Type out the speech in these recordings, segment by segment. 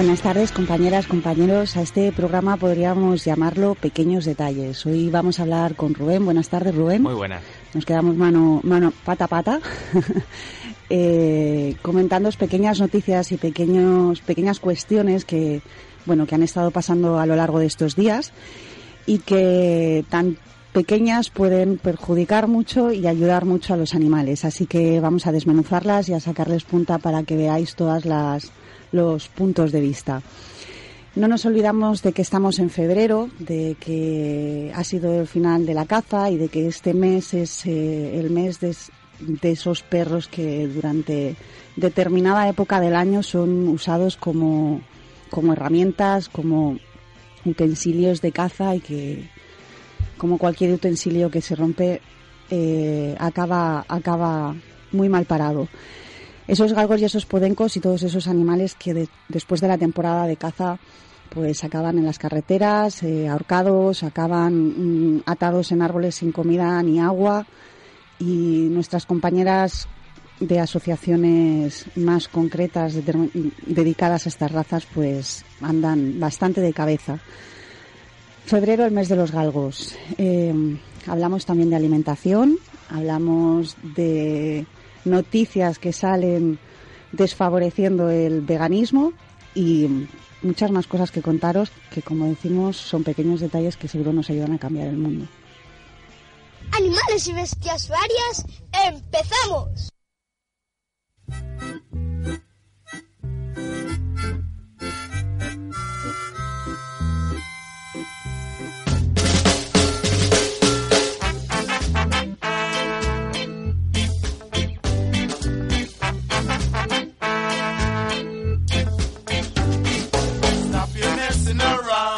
Buenas tardes, compañeras, compañeros. A este programa podríamos llamarlo Pequeños Detalles. Hoy vamos a hablar con Rubén. Buenas tardes, Rubén. Muy buenas. Nos quedamos mano, mano, pata a pata, eh, comentando pequeñas noticias y pequeños, pequeñas cuestiones que, bueno, que han estado pasando a lo largo de estos días y que tan pequeñas pueden perjudicar mucho y ayudar mucho a los animales. Así que vamos a desmenuzarlas y a sacarles punta para que veáis todas las los puntos de vista. No nos olvidamos de que estamos en febrero, de que ha sido el final de la caza y de que este mes es eh, el mes de, esos perros que durante determinada época del año son usados como, como herramientas, como utensilios de caza y que, como cualquier utensilio que se rompe, eh, acaba, acaba muy mal parado esos galgos y esos podencos y todos esos animales que después de la temporada de caza pues acaban en las carreteras, eh, ahorcados, acaban mm, atados en árboles sin comida ni agua y nuestras compañeras de asociaciones más concretas dedicadas a estas razas pues andan bastante de cabeza. Febrero, el mes de los galgos. Eh, hablamos también de alimentación, hablamos de noticias que salen desfavoreciendo el veganismo y muchas más cosas que contaros que, como decimos, son pequeños detalles que seguro nos ayudan a cambiar el mundo. Animales y bestias varias, empezamos. messing around.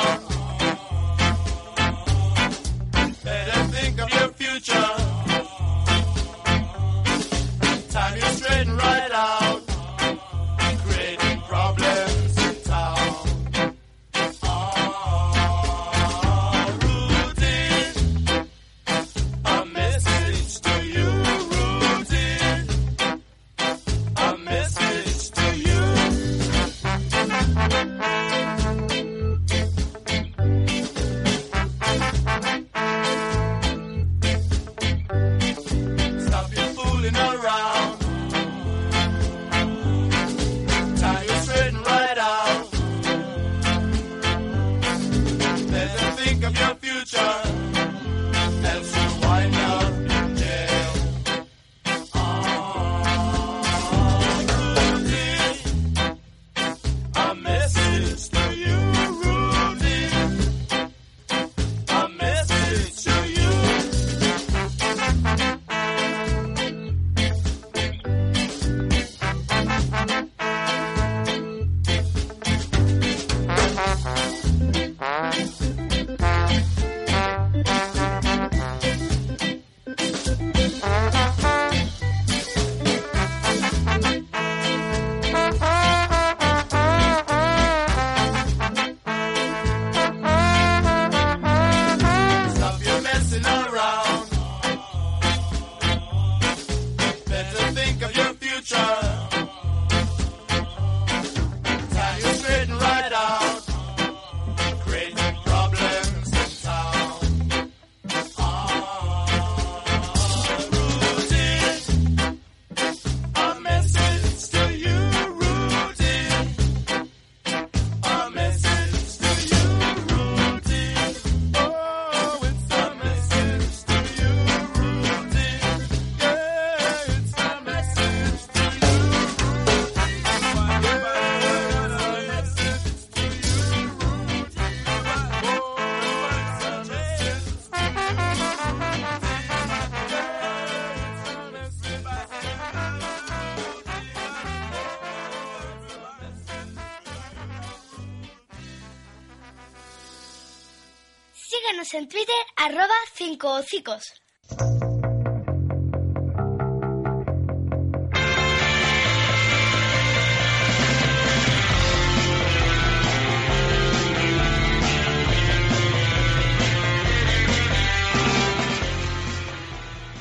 En Twitter, arroba 5 hocicos.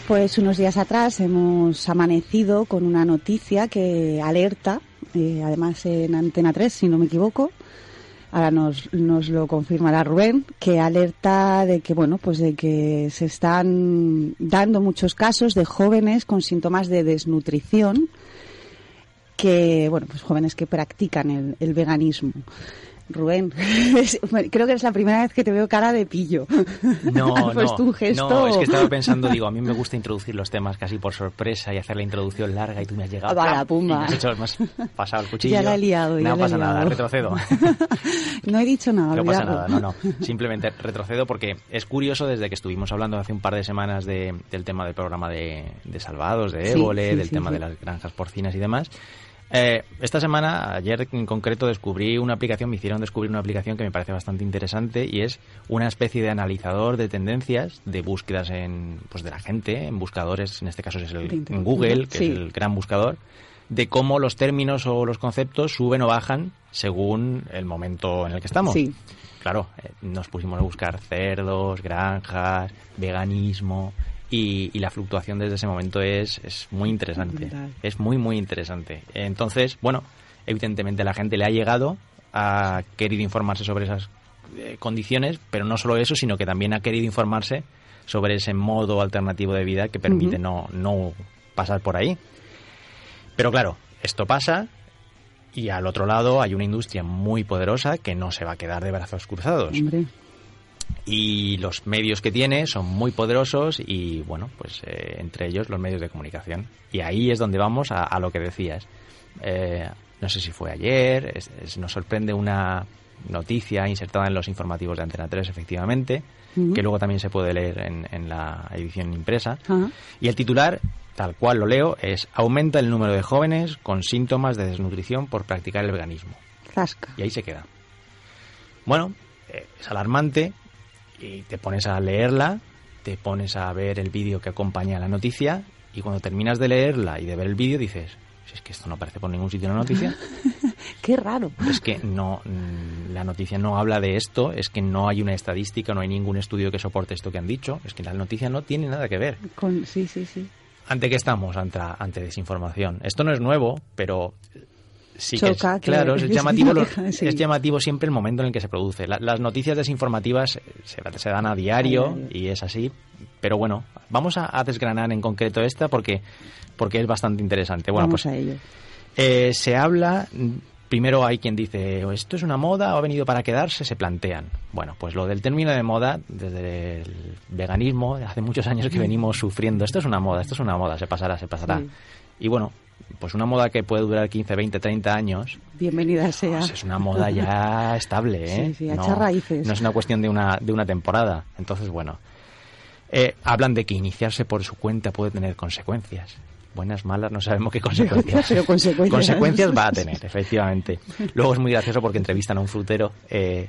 Pues unos días atrás hemos amanecido con una noticia que alerta, eh, además en Antena 3, si no me equivoco, ahora nos, nos lo confirmará Rubén, que alerta de que, bueno, pues de que se están dando muchos casos de jóvenes con síntomas de desnutrición, que, bueno, pues jóvenes que practican el, el veganismo. Rubén, creo que es la primera vez que te veo cara de pillo. No, no, un gesto. no, es que estaba pensando, digo, a mí me gusta introducir los temas casi por sorpresa y hacer la introducción larga y tú me has llegado. Vaya, ¡pam! pumba. Me has, hecho, me has pasado el cuchillo. Ya la he liado, ya No la he pasa nada, retrocedo. No he dicho nada, No pasa nada, no, no. Simplemente retrocedo porque es curioso desde que estuvimos hablando hace un par de semanas de- del tema del programa de, de Salvados, de Évole, sí, del sí, tema de las granjas porcinas y demás. Eh, esta semana, ayer en concreto, descubrí una aplicación, me hicieron descubrir una aplicación que me parece bastante interesante y es una especie de analizador de tendencias, de búsquedas en, pues de la gente, en buscadores, en este caso es el, en Google, que sí. es el gran buscador, de cómo los términos o los conceptos suben o bajan según el momento en el que estamos. Sí. Claro, eh, nos pusimos a buscar cerdos, granjas, veganismo y, y la fluctuación desde ese momento es, es muy interesante. Es muy, muy interesante. Entonces, bueno, evidentemente la gente le ha llegado, ha querido informarse sobre esas eh, condiciones, pero no solo eso, sino que también ha querido informarse sobre ese modo alternativo de vida que permite no, no pasar por ahí. Pero claro, esto pasa y al otro lado hay una industria muy poderosa que no se va a quedar de brazos cruzados. Hombre, Y los medios que tiene son muy poderosos y, bueno, pues eh, entre ellos los medios de comunicación. Y ahí es donde vamos a, a lo que decías. Eh, no sé si fue ayer, es- es- nos sorprende una noticia insertada en los informativos de Antena 3, efectivamente, que luego también se puede leer en, en la edición impresa. Y el titular, tal cual lo leo, es Aumenta el número de jóvenes con síntomas de desnutrición por practicar el veganismo. zasca. Y ahí se queda. Bueno, eh, es alarmante y te pones a leerla, te pones a ver el vídeo que acompaña a la noticia y cuando terminas de leerla y de ver el vídeo dices, si es que esto no aparece por ningún sitio en la noticia, Qué raro. es que no mm, la noticia no habla de esto, es que no hay una estadística, no hay ningún estudio que soporte esto que han dicho, es que la noticia no tiene nada que ver. Con, sí, sí, sí. ¿Ante qué estamos? Ante, ante desinformación. Esto no es nuevo, pero sí que Choca, es, claro, es llamativo, sí. es llamativo siempre el momento en el que se produce. La- las noticias desinformativas eh, se, se dan a diario, y es así. Pero bueno, vamos a, a desgranar en concreto esta porque, porque es bastante interesante. Bueno, Vamos pues a ello. eh, se habla, primero hay quien dice, "¿O esto es una moda o ha venido para quedarse, se plantean. Bueno, pues lo del término de moda, desde el veganismo, hace muchos años que venimos sufriendo, esto es una moda, esto es una moda, se pasará, se pasará. Sí. Y bueno, pues una moda que puede durar 15, 20, 30 años, Bienvenida sea. pues es una moda ya estable, ¿eh? Sí, sí, no, raíces. no es una cuestión de una, de una temporada. Entonces, bueno, eh, hablan de que iniciarse por su cuenta puede tener consecuencias. Buenas, malas, no sabemos qué consecuencias. Pero consecuencias. Consecuencias va a tener, efectivamente. Luego es muy gracioso porque entrevistan a un frutero eh,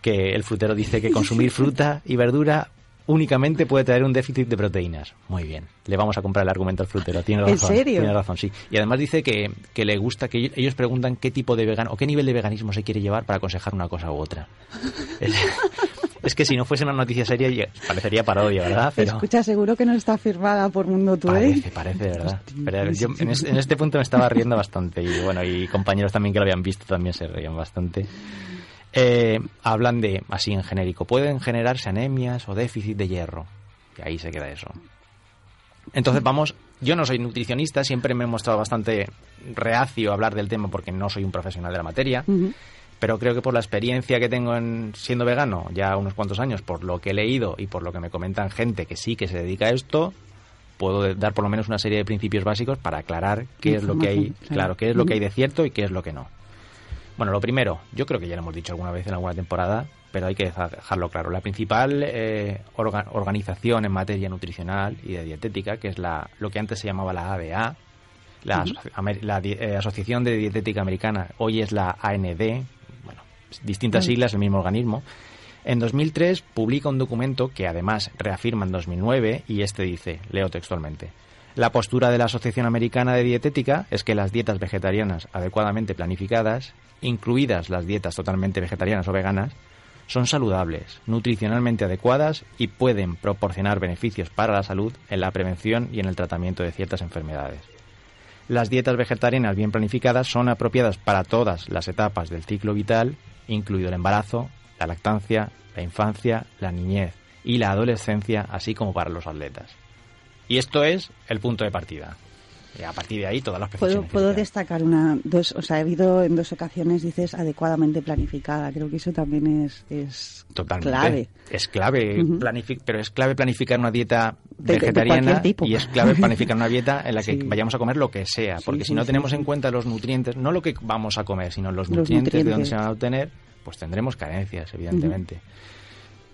que el frutero dice que consumir fruta y verdura únicamente puede traer un déficit de proteínas. Muy bien, le vamos a comprar el argumento al frutero. Tiene ¿En razón. serio? Tiene razón, sí. Y además dice que, que le gusta, que ellos preguntan qué tipo de vegano o qué nivel de veganismo se quiere llevar para aconsejar una cosa u otra. Es, es que si no fuese una noticia seria parecería parodia, ¿verdad? Pero Escucha, seguro que no está firmada por Mundo Today. parece, parece, de verdad. Pero yo en, es- en este punto me estaba riendo bastante y bueno, y compañeros también que lo habían visto también se reían bastante. Eh, hablan de, así en genérico, pueden generarse anemias o déficit de hierro. Y ahí se queda eso. Entonces vamos, yo no soy nutricionista, siempre me he mostrado bastante reacio a hablar del tema porque no soy un profesional de la materia, pero creo que por la experiencia que tengo en siendo vegano ya unos cuantos años, por lo que he leído y por lo que me comentan gente que sí que se dedica a esto, puedo dar por lo menos una serie de principios básicos para aclarar qué es lo que hay, claro. qué es lo que hay de cierto y qué es lo que no. Bueno, lo primero, yo creo que ya lo hemos dicho alguna vez en alguna temporada, pero hay que deja- dejarlo claro. La principal eh, orga- organización en materia nutricional y de dietética, que es la, lo que antes se llamaba la ADA, la, eh, Asociación de Dietética Americana, hoy es la AND, bueno, distintas siglas, el mismo organismo. En 2003 publica un documento que además reafirma en 2009 y este dice, leo textualmente, la postura de la Asociación Americana de Dietética es que las dietas vegetarianas adecuadamente planificadas, incluidas las dietas totalmente vegetarianas o veganas, son saludables, nutricionalmente adecuadas y pueden proporcionar beneficios para la salud en la prevención y en el tratamiento de ciertas enfermedades. Las dietas vegetarianas bien planificadas son apropiadas para todas las etapas del ciclo vital, incluido el embarazo, la lactancia, la infancia, la niñez y la adolescencia, así como para los atletas. Y esto es el punto de partida. Y a partir de ahí todas las ¿Puedo, puedo destacar una, dos, o sea, he habido en dos ocasiones, dices, adecuadamente planificada. Creo que eso también es, es clave. Es clave, pero es clave planificar una dieta vegetariana y es clave planificar una dieta en la que vayamos a comer lo que sea, porque si no tenemos en cuenta los nutrientes, no lo que vamos a comer, sino los, nutrientes, de dónde se van a obtener, pues tendremos carencias, evidentemente.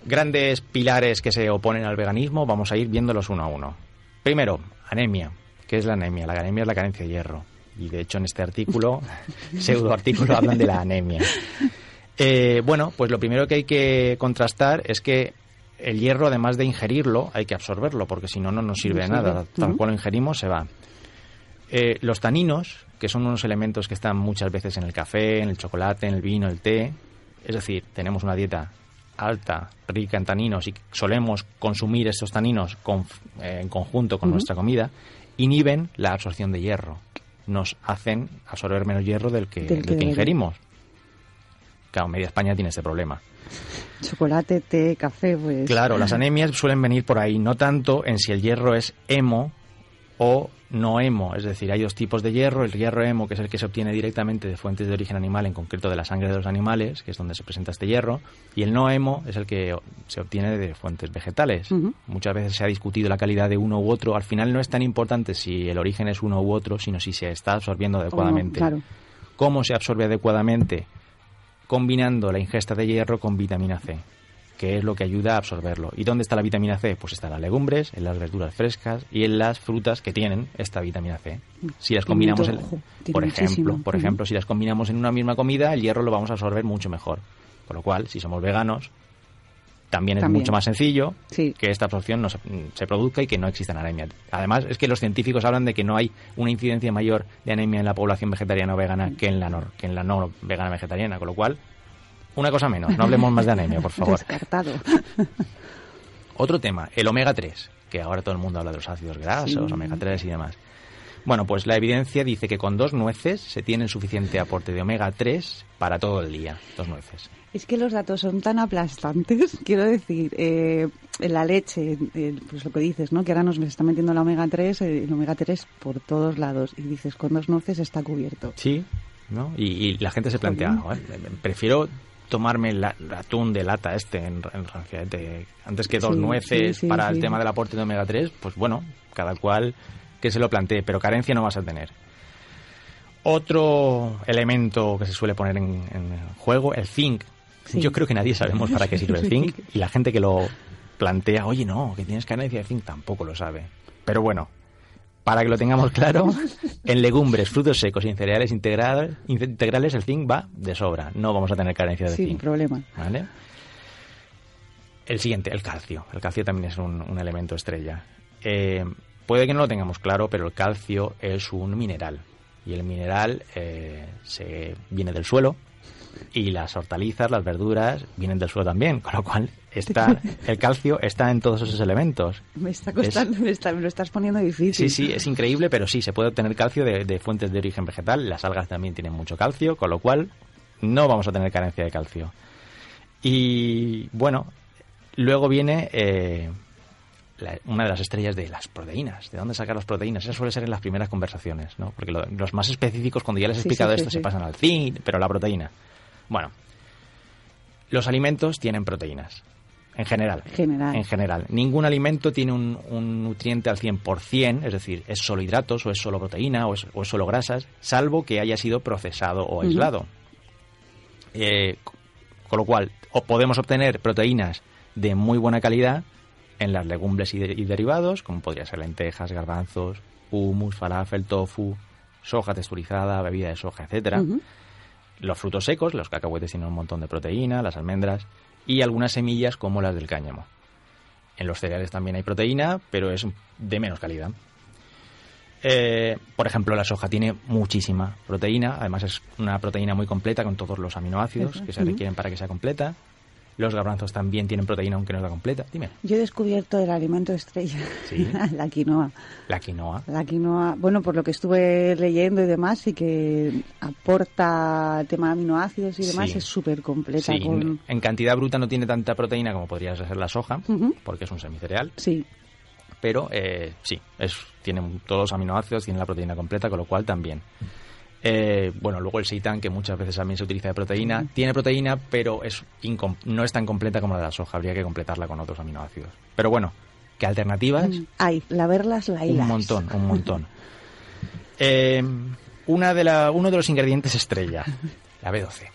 Grandes pilares que se oponen al veganismo, vamos a ir viéndolos uno a uno. Primero, anemia. ¿Qué es la anemia? La anemia es la carencia de hierro. Y de hecho en este artículo, pseudo artículo, hablan de la anemia. Eh, bueno, pues lo primero que hay que contrastar es que el hierro, además de ingerirlo, hay que absorberlo, porque si no, no nos sirve de nada. Tal cual lo ingerimos, se va. Eh, los taninos, que son unos elementos que están muchas veces en el café, en el chocolate, en el vino, el té, es decir, tenemos una dieta alta, rica en taninos y solemos consumir estos taninos eh, en conjunto con nuestra comida, inhiben la absorción de hierro. Nos hacen absorber menos hierro del que, ingerimos. Claro, media España tiene este problema. Chocolate, té, café, pues. Claro, las anemias suelen venir por ahí, no tanto en si el hierro es hemo o no hemo, es decir, hay dos tipos de hierro, el hierro hemo, que es el que se obtiene directamente de fuentes de origen animal, en concreto de la sangre de los animales, que es donde se presenta este hierro, y el no hemo es el que se obtiene de fuentes vegetales. Muchas veces se ha discutido la calidad de uno u otro, al final no es tan importante si el origen es uno u otro, sino si se está absorbiendo adecuadamente. ¿Cómo se absorbe adecuadamente? Combinando la ingesta de hierro con vitamina C que es lo que ayuda a absorberlo. ¿Y dónde está la vitamina C? Pues está en las legumbres, en las verduras frescas y en las frutas que tienen esta vitamina C. Si las combinamos, por ejemplo, por ejemplo, si las combinamos en una misma comida, el hierro lo vamos a absorber mucho mejor. Con lo cual, si somos veganos, también es mucho más sencillo que esta absorción no se, produzca y que no exista anemia. Además, es que los científicos hablan de que no hay una incidencia mayor de anemia en la población vegetariana o vegana que en la no, que en la no vegana vegetariana, con lo cual una cosa menos, no hablemos más de anemia, por favor. Descartado. Otro tema, el omega 3, que ahora todo el mundo habla de los ácidos grasos, omega 3 y demás. Bueno, pues la evidencia dice que con dos nueces se tiene suficiente aporte de omega 3 para todo el día, dos nueces. Es que los datos son tan aplastantes, quiero decir, eh, en la leche, pues lo que dices, ¿no? Que ahora nos está metiendo la omega 3, eh, el omega 3 por todos lados, y dices, con dos nueces está cubierto. Sí, ¿no? Y, la gente se plantea, prefiero tomarme el atún de lata este en, Francia, antes que dos nueces para el tema del aporte de omega 3, pues bueno, cada cual que se lo plantee, pero carencia no vas a tener. Otro elemento que se suele poner en, juego, el zinc. Yo creo que nadie sabemos para qué sirve el zinc y la gente que lo plantea, oye, no, que tienes carencia de zinc, tampoco lo sabe. Pero bueno, para que lo tengamos claro, en legumbres, frutos secos y en cereales integrales el zinc va de sobra. No vamos a tener carencia de zinc. Sin problema. ¿Vale? El siguiente, el calcio. El calcio también es un, elemento estrella. Eh, puede que no lo tengamos claro, pero el calcio es un mineral. Y el mineral eh, se viene del suelo, y las hortalizas, las verduras, vienen del suelo también, con lo cual está el calcio está en todos esos elementos. Me está costando, me, lo estás poniendo difícil. Sí, sí, es increíble, pero sí, se puede obtener calcio de, fuentes de origen vegetal. Las algas también tienen mucho calcio, con lo cual no vamos a tener carencia de calcio. Y bueno, luego viene eh, una de las estrellas de las proteínas. ¿De dónde sacar las proteínas? Eso suele ser en las primeras conversaciones, ¿no? Porque los más específicos, cuando ya les he explicado esto, se pasan al zinc, pero la proteína. Bueno, los alimentos tienen proteínas. En general, En general. Ningún alimento tiene un, nutriente al 100%, es decir, es solo hidratos o es solo proteína o es, solo grasas, salvo que haya sido procesado o aislado. Eh, con lo cual, o podemos obtener proteínas de muy buena calidad en las legumbres y, derivados, como podría ser lentejas, garbanzos, hummus, falafel, tofu, soja texturizada, bebida de soja, etcétera los frutos secos, los cacahuetes tienen un montón de proteína, las almendras y algunas semillas como las del cáñamo. En los cereales también hay proteína, pero es de menos calidad. Eh, por ejemplo, la soja tiene muchísima proteína, además es una proteína muy completa con todos los aminoácidos que se requieren para que sea completa. Los garbanzos también tienen proteína aunque no es la completa. Dime. Yo he descubierto el alimento estrella, la quinoa. La quinoa. La quinoa, bueno, por lo que estuve leyendo y demás, y que aporta tema de aminoácidos y demás, es súper completa. Sí, en cantidad bruta no tiene tanta proteína como podría ser la soja, porque es un semicereal. Sí. Pero eh, sí, es, tiene todos los aminoácidos, tiene la proteína completa, con lo cual también. Eh, bueno, luego el seitan, que muchas veces también se utiliza de proteína, tiene proteína, pero es no es tan completa como la de la soja. Habría que completarla con otros aminoácidos. Pero bueno, ¿qué alternativas? Mm, hay, la verlas, la Un montón, un montón. Eh, una de la, uno de los ingredientes estrella, la B12.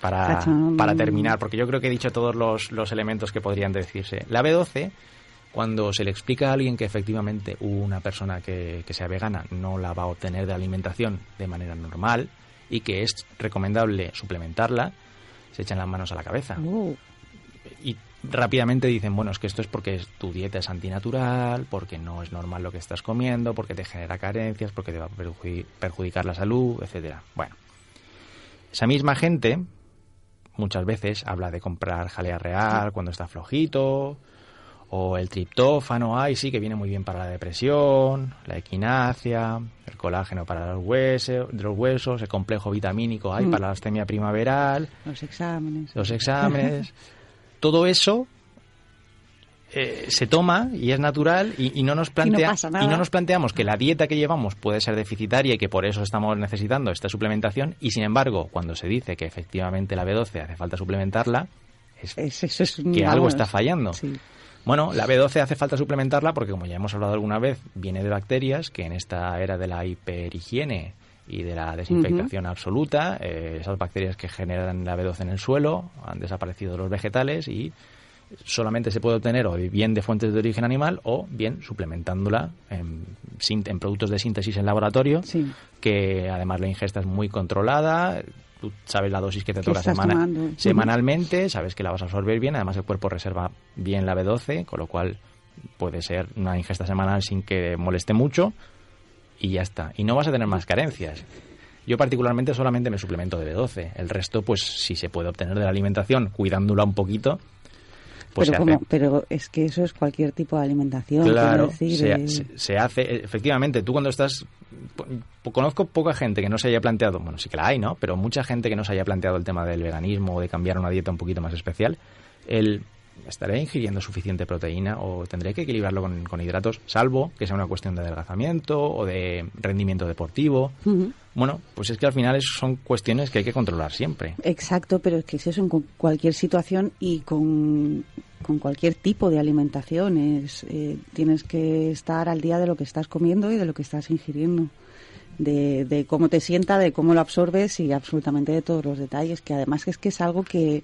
Para, para terminar, porque yo creo que he dicho todos los, los elementos que podrían decirse. La B12 cuando se le explica a alguien que efectivamente una persona que, sea vegana no la va a obtener de alimentación de manera normal y que es recomendable suplementarla, se echan las manos a la cabeza. Oh. Y rápidamente dicen, bueno, es que esto es porque tu dieta es antinatural, porque no es normal lo que estás comiendo, porque te genera carencias, porque te va a perjudicar la salud, etcétera. Bueno, esa misma gente muchas veces habla de comprar jalea real cuando está flojito, o el triptófano, ay sí, que viene muy bien para la depresión, la equinacia, el colágeno para los huesos, los huesos el complejo vitamínico, ay, mm. para la astemia primaveral. Los exámenes. Los exámenes. todo eso eh, se toma y es natural y, no nos plantea y no, nos planteamos que la dieta que llevamos puede ser deficitaria y que por eso estamos necesitando esta suplementación y sin embargo cuando se dice que efectivamente la B12 hace falta suplementarla es, que algo está fallando. Sí. Bueno, la B12 hace falta suplementarla porque, como ya hemos hablado alguna vez, viene de bacterias que en esta era de la hiperhigiene y de la desinfectación absoluta, eh, esas bacterias que generan la B12 en el suelo han desaparecido los vegetales y solamente se puede obtener o bien de fuentes de origen animal o bien suplementándola en, en productos de síntesis en laboratorio, que además la ingesta es muy controlada, tú sabes la dosis que te toca semana, semanalmente, sabes que la vas a absorber bien, además el cuerpo reserva bien la B12, con lo cual puede ser una ingesta semanal sin que moleste mucho y ya está. Y no vas a tener más carencias. Yo particularmente solamente me suplemento de B12. El resto, pues si se puede obtener de la alimentación, cuidándola un poquito, pues pero, pero es que eso es cualquier tipo de alimentación. Claro, se, se, hace, efectivamente, tú cuando estás... Conozco poca gente que no se haya planteado, bueno, sí que la hay, ¿no? Pero mucha gente que no se haya planteado el tema del veganismo o de cambiar una dieta un poquito más especial. El, ¿Estaré ingiriendo suficiente proteína o tendré que equilibrarlo con, hidratos, salvo que sea una cuestión de adelgazamiento o de rendimiento deportivo? Bueno, pues es que al final son cuestiones que hay que controlar siempre. Exacto, pero es que eso en cualquier situación y con, cualquier tipo de alimentación. Eh, tienes que estar al día de lo que estás comiendo y de lo que estás ingiriendo. De, de cómo te sienta, de cómo lo absorbes y absolutamente de todos los detalles, que además es que es algo que,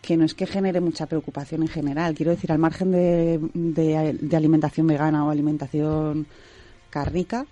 que no es que genere mucha preocupación en general. Quiero decir, al margen de, de, alimentación vegana o alimentación cárnica,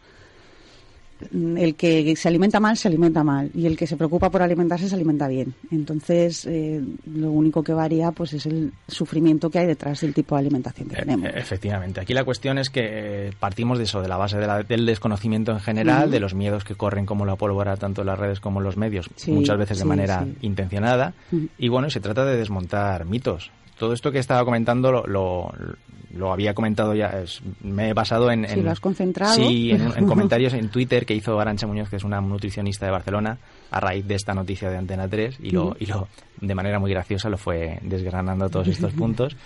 el que se alimenta mal se alimenta mal y el que se preocupa por alimentarse se alimenta bien. Entonces, eh, lo único que varía pues es el sufrimiento que hay detrás del tipo de alimentación que e, tenemos. Efectivamente. Aquí la cuestión es que partimos de eso, de la base del desconocimiento en general, de los miedos que corren como la pólvora tanto en las redes como en los medios, muchas veces de manera intencionada. Y bueno, se trata de desmontar mitos todo esto que estaba comentando lo, lo, había comentado ya, me he basado en... Sí, lo has concentrado. Sí, en, comentarios en Twitter que hizo Arancha Muñoz, que es una nutricionista de Barcelona, a raíz de esta noticia de Antena 3 y lo, y lo de manera muy graciosa lo fue desgranando todos estos puntos.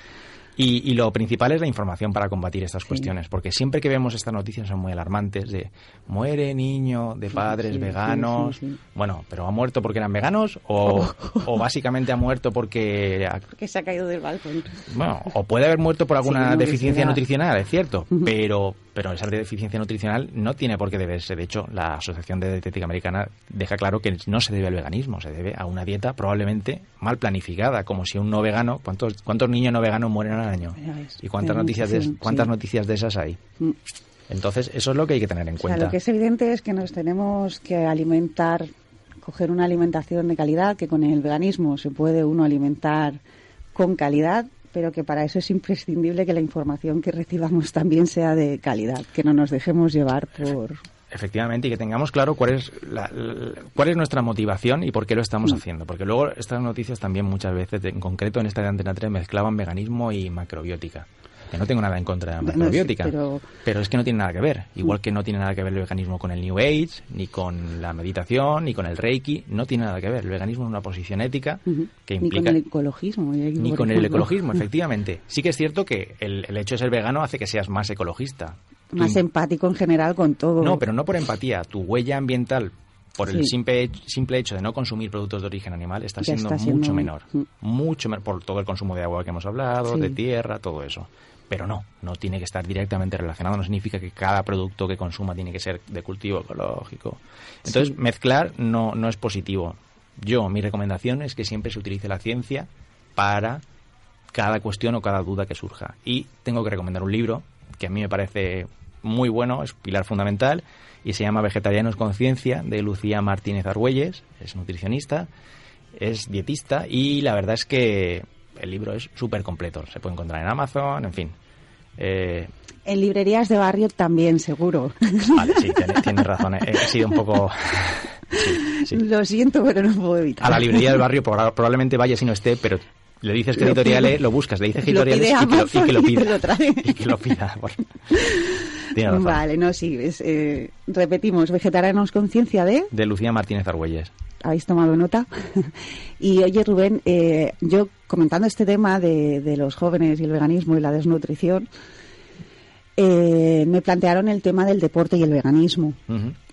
Y, lo principal es la información para combatir estas cuestiones, porque siempre que vemos estas noticias son muy alarmantes de muere niño de padres veganos. Bueno, pero ha muerto porque eran veganos o, o básicamente ha muerto porque... Que se ha caído del balcón. Bueno, o puede haber muerto por alguna deficiencia nutricional, es cierto, pero pero esa deficiencia nutricional no tiene por qué deberse. De hecho, la Asociación de Dietética Americana deja claro que no se debe al veganismo, se debe a una dieta probablemente mal planificada, como si un no vegano, ¿cuántos, cuántos niños no veganos mueren al año? ¿Y cuántas noticias de, cuántas noticias de esas hay? Mm. Entonces, eso es lo que hay que tener en cuenta. lo que es evidente es que nos tenemos que alimentar escoger una alimentación de calidad, que con el veganismo se puede uno alimentar con calidad, pero que para eso es imprescindible que la información que recibamos también sea de calidad, que no nos dejemos llevar por... Efectivamente, y que tengamos claro cuál es, la, cuál es nuestra motivación y por qué lo estamos mm. haciendo. Porque luego estas noticias también muchas veces, en concreto en esta de Antena 3, mezclaban veganismo y macrobiótica que no tengo nada en contra de la macrobiótica, pero... es que no tiene nada que ver. Igual que no tiene nada que ver el veganismo con el New Age, ni con la meditación, ni con el Reiki, no tiene nada que ver. El veganismo es una posición ética que implica... Ni con el ecologismo. Ni con el ecologismo, efectivamente. Sí que es cierto que el, hecho de ser vegano hace que seas más ecologista. Más empático en general con todo. No, pero no por empatía. Tu huella ambiental por el simple, simple hecho de no consumir productos de origen animal está, siendo, mucho menor. Mucho menor por todo el consumo de agua que hemos hablado, de tierra, todo eso pero no, no tiene que estar directamente relacionado, no significa que cada producto que consuma tiene que ser de cultivo ecológico. Entonces, mezclar no, no es positivo. Yo, mi recomendación es que siempre se utilice la ciencia para cada cuestión o cada duda que surja. Y tengo que recomendar un libro que a mí me parece muy bueno, es pilar fundamental, y se llama Vegetarianos con Ciencia, de Lucía Martínez Argüelles, es nutricionista, es dietista, y la verdad es que el libro es súper completo. Se puede encontrar en Amazon, en fin. Eh, en librerías de barrio también, seguro. Vale, sí, tienes, razón. He, sido un poco... Lo siento, pero no puedo evitar. A la librería del barrio probablemente vaya si no esté, pero le dices que editoriales, lo buscas, le dices editoriales y, que lo, y que lo pida. Y, que lo pida. Vale, no, sí. Eh, repetimos, Vegetarianos Conciencia de... De Lucía Martínez Argüelles habéis tomado nota. y oye, Rubén, eh, yo comentando este tema de, los jóvenes y el veganismo y la desnutrición, eh, me plantearon el tema del deporte y el veganismo.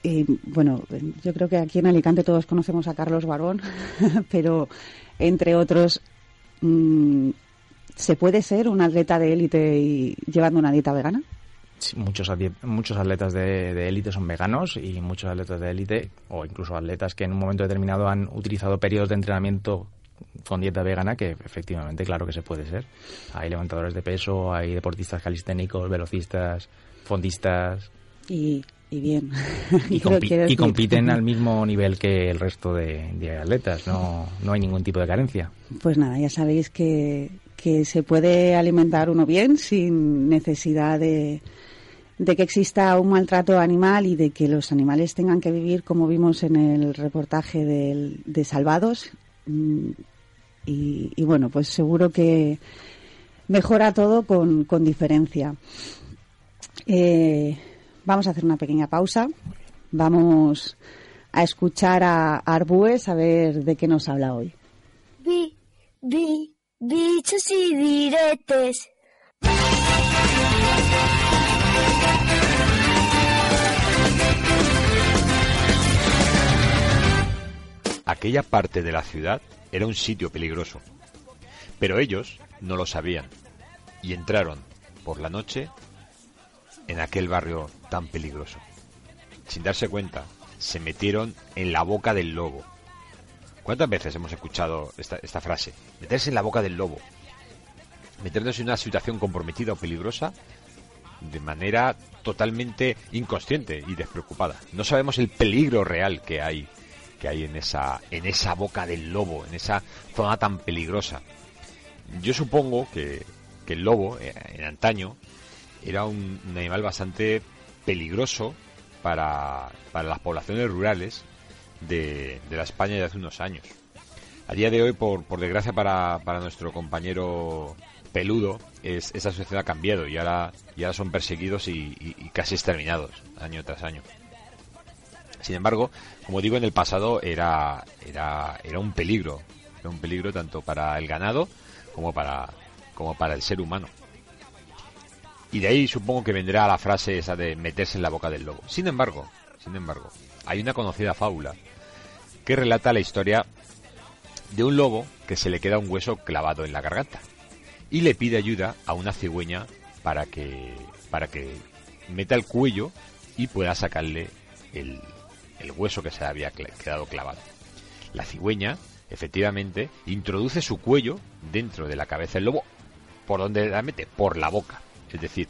y, bueno, yo creo que aquí en Alicante todos conocemos a Carlos Barón, pero entre otros, mm, ¿se puede ser un atleta de élite y llevando una dieta vegana? Muchos, muchos atletas de élite son veganos y muchos atletas de élite, o incluso atletas que en un momento determinado han utilizado periodos de entrenamiento con dieta vegana, que efectivamente, claro que se puede ser. Hay levantadores de peso, hay deportistas calisténicos, velocistas, fondistas. Y, bien. Y, compiten al mismo nivel que el resto de, de, atletas, no, no hay ningún tipo de carencia. Pues nada, ya sabéis que, que se puede alimentar uno bien sin necesidad de, de que exista un maltrato animal y de que los animales tengan que vivir como vimos en el reportaje de, Salvados. Mm, y, bueno, pues seguro que mejora todo con, con diferencia. Eh, vamos a hacer una pequeña pausa. Vamos a escuchar a Arbúes a ver de qué nos habla hoy. Bichos y diretes. Aquella parte de la ciudad era un sitio peligroso, pero ellos no lo sabían y entraron por la noche en aquel barrio tan peligroso. Sin darse cuenta, se metieron en la boca del lobo. ¿Cuántas veces hemos escuchado esta, esta frase? Meterse en la boca del lobo. Meternos en una situación comprometida o peligrosa de manera totalmente inconsciente y despreocupada. No sabemos el peligro real que hay que hay en esa, en esa boca del lobo, en esa zona tan peligrosa. Yo supongo que, el lobo, eh, en antaño, era un, animal bastante peligroso para, para las poblaciones rurales de, la España de hace unos años. A día de hoy, por, por desgracia para, nuestro compañero peludo, es, esa sociedad ha cambiado y ahora, y ahora son perseguidos y casi exterminados año tras año. Sin embargo, como digo, en el pasado era, era, era un peligro, era un peligro tanto para el ganado como para, como para el ser humano. Y de ahí supongo que vendrá la frase esa de meterse en la boca del lobo. Sin embargo, sin embargo, hay una conocida fábula que relata la historia de un lobo que se le queda un hueso clavado en la garganta y le pide ayuda a una cigüeña para que para que meta el cuello y pueda sacarle el, hueso que se había quedado clavado. La cigüeña, efectivamente, introduce su cuello dentro de la cabeza del lobo. ¿Por dónde la mete? Por la boca. Es decir,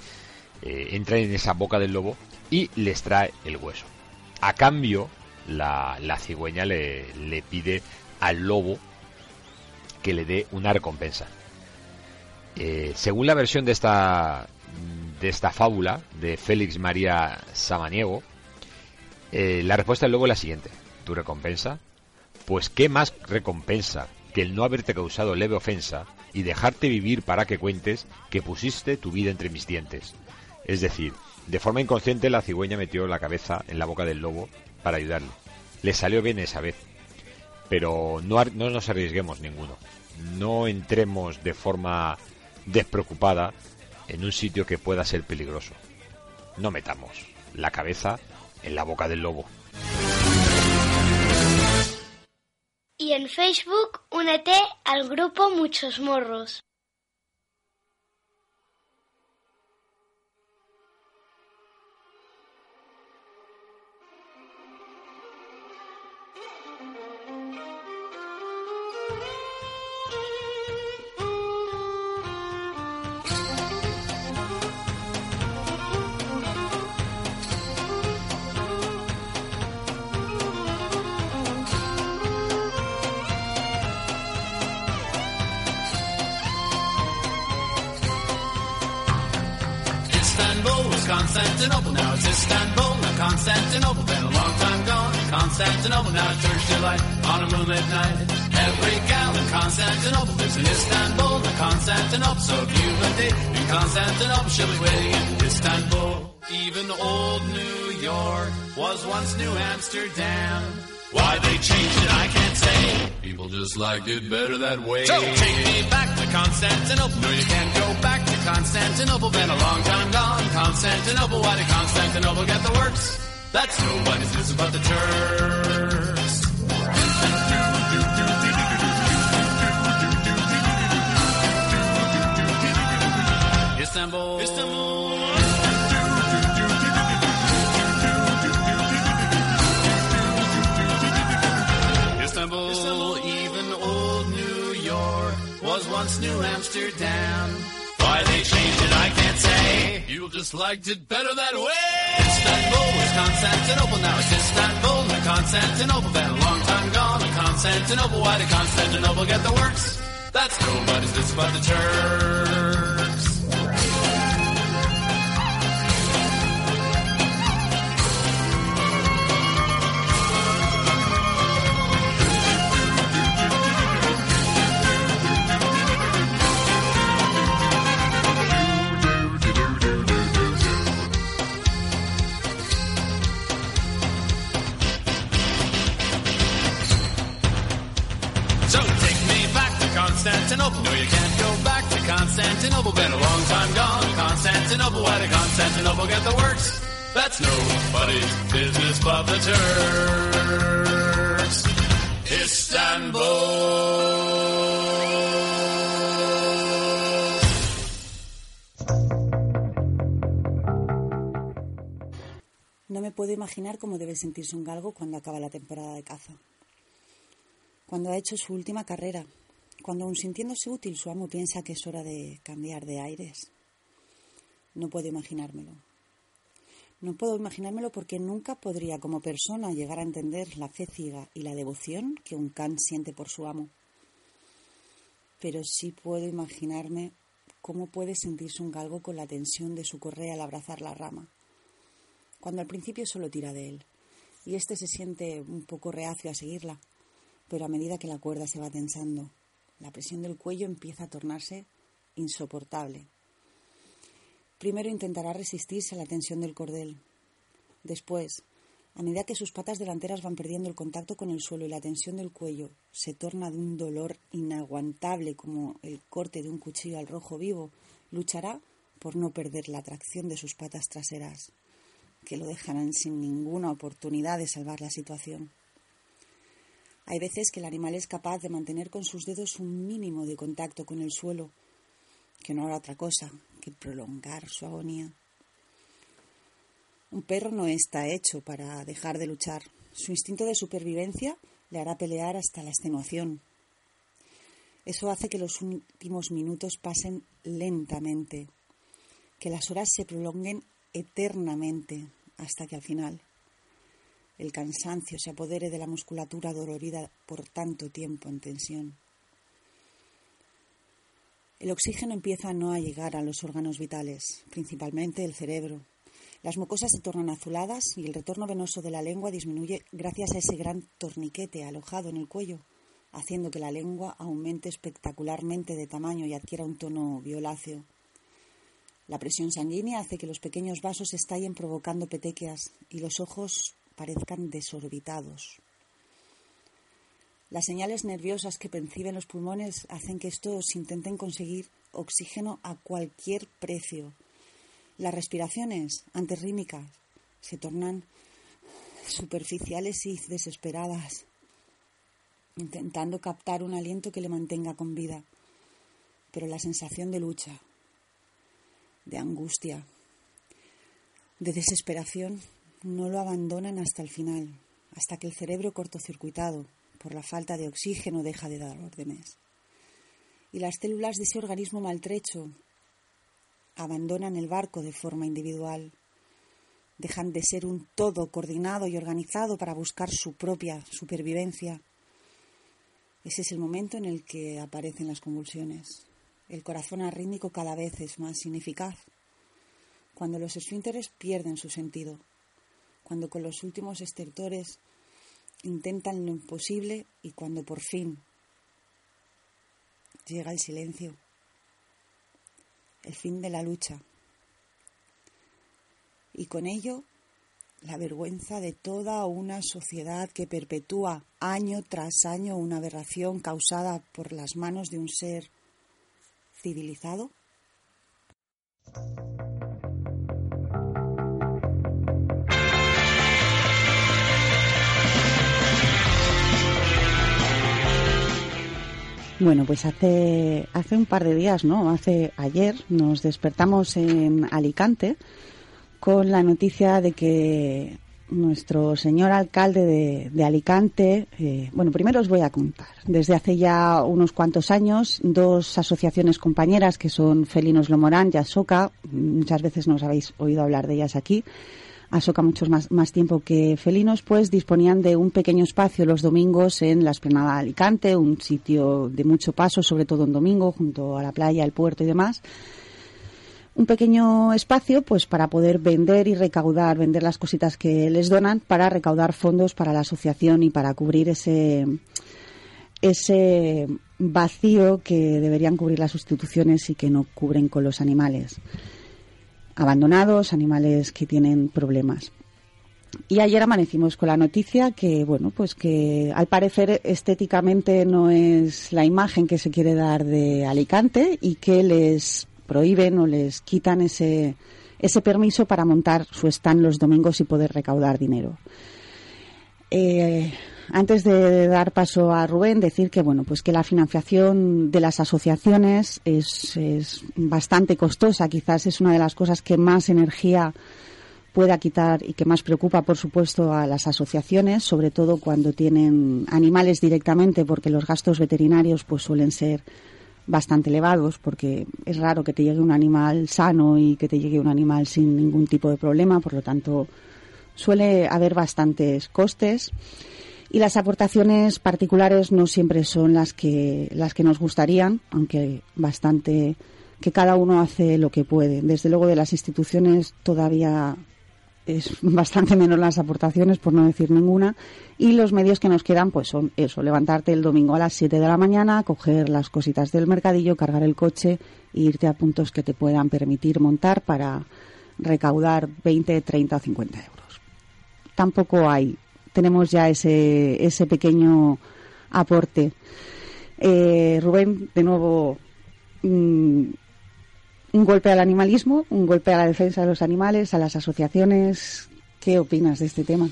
eh, entra en esa boca del lobo y le extrae el hueso. A cambio, la, cigüeña le, le pide al lobo que le dé una recompensa. Eh, según la versión de esta de esta fábula de Félix María Samaniego, eh, la respuesta del lobo es la siguiente: ¿Tu recompensa? Pues qué más recompensa que el no haberte causado leve ofensa y dejarte vivir para que cuentes que pusiste tu vida entre mis dientes. Es decir, de forma inconsciente la cigüeña metió la cabeza en la boca del lobo para ayudarle. Le salió bien esa vez. Pero no, no nos arriesguemos ninguno. No entremos de forma despreocupada en un sitio que pueda ser peligroso. No metamos la cabeza en la boca del lobo. Y en Facebook únete al grupo Muchos Morros. Constantinople, now it's Istanbul, now Constantinople, been a long time gone. Constantinople, now it turns to light on a moonlit night. Every gal in Constantinople lives in Istanbul, now Constantinople, so if you've a date in Constantinople, she'll be waiting in Istanbul. Even old New York was once New Amsterdam. Why they changed it, I can't say. People just liked it better that way. So take me back Constantinople. No, you can't go back to Constantinople. Been a long time gone. Constantinople. Why did Constantinople get the works? That's nobody's business but the Turks. Istanbul. Istanbul. Istanbul, York was once New Amsterdam. Why they changed it, I can't say. You just liked it better that way. Istanbul was Constantinople, now it's Istanbul, not Constantinople. Been a long time gone, Constantinople. Why did Constantinople get the works? That's nobody's business but the Turks. That's nobody's business but the. Istanbul. No me puedo imaginar cómo debe sentirse un galgo cuando acaba la temporada de caza. Cuando ha hecho su última carrera, cuando aun sintiéndose útil su amo piensa que es hora de cambiar de aires. No puedo imaginármelo. No puedo imaginármelo porque nunca podría como persona llegar a entender la fe ciega y la devoción que un can siente por su amo. Pero sí puedo imaginarme cómo puede sentirse un galgo con la tensión de su correa al abrazar la rama, cuando al principio solo tira de él, y éste se siente un poco reacio a seguirla, pero a medida que la cuerda se va tensando, la presión del cuello empieza a tornarse insoportable. Primero intentará resistirse a la tensión del cordel. Después, a medida que sus patas delanteras van perdiendo el contacto con el suelo y la tensión del cuello se torna de un dolor inaguantable como el corte de un cuchillo al rojo vivo, luchará por no perder la tracción de sus patas traseras, que lo dejarán sin ninguna oportunidad de salvar la situación. Hay veces que el animal es capaz de mantener con sus dedos un mínimo de contacto con el suelo, que no hará otra cosa que prolongar su agonía. Un perro no está hecho para dejar de luchar. Su instinto de supervivencia le hará pelear hasta la extenuación. Eso hace que los últimos minutos pasen lentamente, que las horas se prolonguen eternamente hasta que al final el cansancio se apodere de la musculatura dolorida por tanto tiempo en tensión. El oxígeno empieza no a llegar a los órganos vitales, principalmente el cerebro. Las mucosas se tornan azuladas y el retorno venoso de la lengua disminuye gracias a ese gran torniquete alojado en el cuello, haciendo que la lengua aumente espectacularmente de tamaño y adquiera un tono violáceo. La presión sanguínea hace que los pequeños vasos estallen provocando petequias y los ojos parezcan desorbitados. Las señales nerviosas que perciben los pulmones hacen que estos intenten conseguir oxígeno a cualquier precio. Las respiraciones, antes rítmicas, se tornan superficiales y desesperadas, intentando captar un aliento que le mantenga con vida. Pero la sensación de lucha, de angustia, de desesperación no lo abandonan hasta el final, hasta que el cerebro cortocircuitado por la falta de oxígeno deja de dar órdenes. Y las células de ese organismo maltrecho abandonan el barco de forma individual, dejan de ser un todo coordinado y organizado para buscar su propia supervivencia. Ese es el momento en el que aparecen las convulsiones. El corazón arrítmico cada vez es más ineficaz. Cuando los esfínteres pierden su sentido, cuando con los últimos estertores intentan lo imposible y cuando por fin llega el silencio, el fin de la lucha. Y con ello la vergüenza de toda una sociedad que perpetúa año tras año una aberración causada por las manos de un ser civilizado? Bueno, pues hace, hace un par de días, ¿no? Hace ayer nos despertamos en Alicante con la noticia de que nuestro señor alcalde de, de Alicante, eh, bueno, primero os voy a contar. Desde hace ya unos cuantos años, dos asociaciones compañeras que son Felinos Lomorán y Asoca, muchas veces nos habéis oído hablar de ellas aquí, Asoca mucho más, más tiempo que Felinos, pues disponían de un pequeño espacio los domingos en la Esplanada de Alicante, un sitio de mucho paso, sobre todo en domingo, junto a la playa, el puerto y demás. Un pequeño espacio, pues para poder vender y recaudar, vender las cositas que les donan para recaudar fondos para la asociación y para cubrir ese, ese vacío que deberían cubrir las instituciones y que no cubren con los animales abandonados, animales que tienen problemas. Y ayer amanecimos con la noticia que, bueno, pues que al parecer estéticamente no es la imagen que se quiere dar de Alicante y que les prohíben o les quitan ese, ese permiso para montar su stand los domingos y poder recaudar dinero. Eh, antes de dar paso a Rubén, decir que bueno, pues que la financiación de las asociaciones es, bastante costosa. Quizás es una de las cosas que más energía pueda quitar y que más preocupa, por supuesto, a las asociaciones, sobre todo cuando tienen animales directamente, porque los gastos veterinarios pues suelen ser bastante elevados, porque es raro que te llegue un animal sano y que te llegue un animal sin ningún tipo de problema, por lo tanto suele haber bastantes costes y las aportaciones particulares no siempre son las que las que nos gustarían, aunque bastante que cada uno hace lo que puede. Desde luego de las instituciones todavía es bastante menos las aportaciones, por no decir ninguna, y los medios que nos quedan pues son eso, levantarte el domingo a las 7 de la mañana, coger las cositas del mercadillo, cargar el coche e irte a puntos que te puedan permitir montar para recaudar 20, 30 o 50 euros. Tampoco hay tenemos ya ese, ese pequeño aporte. Eh, Rubén, de nuevo, mm, un golpe al animalismo, un golpe a la defensa de los animales, a las asociaciones. ¿Qué opinas de este tema?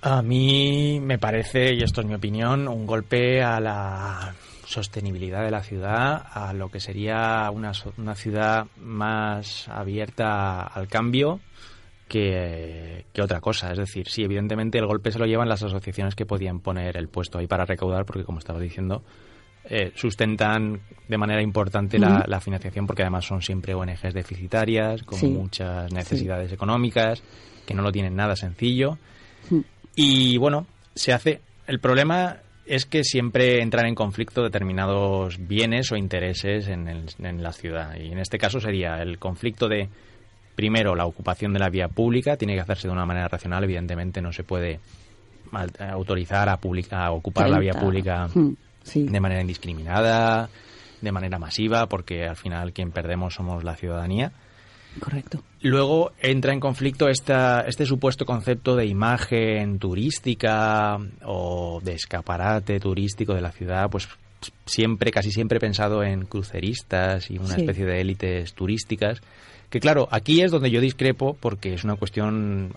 A mí me parece, y esto es mi opinión, un golpe a la sostenibilidad de la ciudad, a lo que sería una, una ciudad más abierta al cambio, que, otra cosa. Es decir, sí, evidentemente el golpe se lo llevan las asociaciones que podían poner el puesto ahí para recaudar, porque como estaba diciendo, eh, sustentan de manera importante la, financiación, porque además son siempre ONGs deficitarias, con muchas necesidades económicas, que no lo tienen nada sencillo. Y bueno, se hace. El problema es que siempre entran en conflicto determinados bienes o intereses en, el- en la ciudad. Y en este caso sería el conflicto de, primero, la ocupación de la vía pública. Tiene que hacerse de una manera racional. Evidentemente no se puede eh, autorizar a, publica- a ocupar la vía 30. pública Mm, sí. de manera indiscriminada, de manera masiva, porque al final quien perdemos somos la ciudadanía. Correcto. Luego entra en conflicto esta, este supuesto concepto de imagen turística o de escaparate turístico de la ciudad, pues siempre, casi siempre pensado en cruceristas y una Sí. especie de élites turísticas. Que claro, aquí es donde yo discrepo porque es una cuestión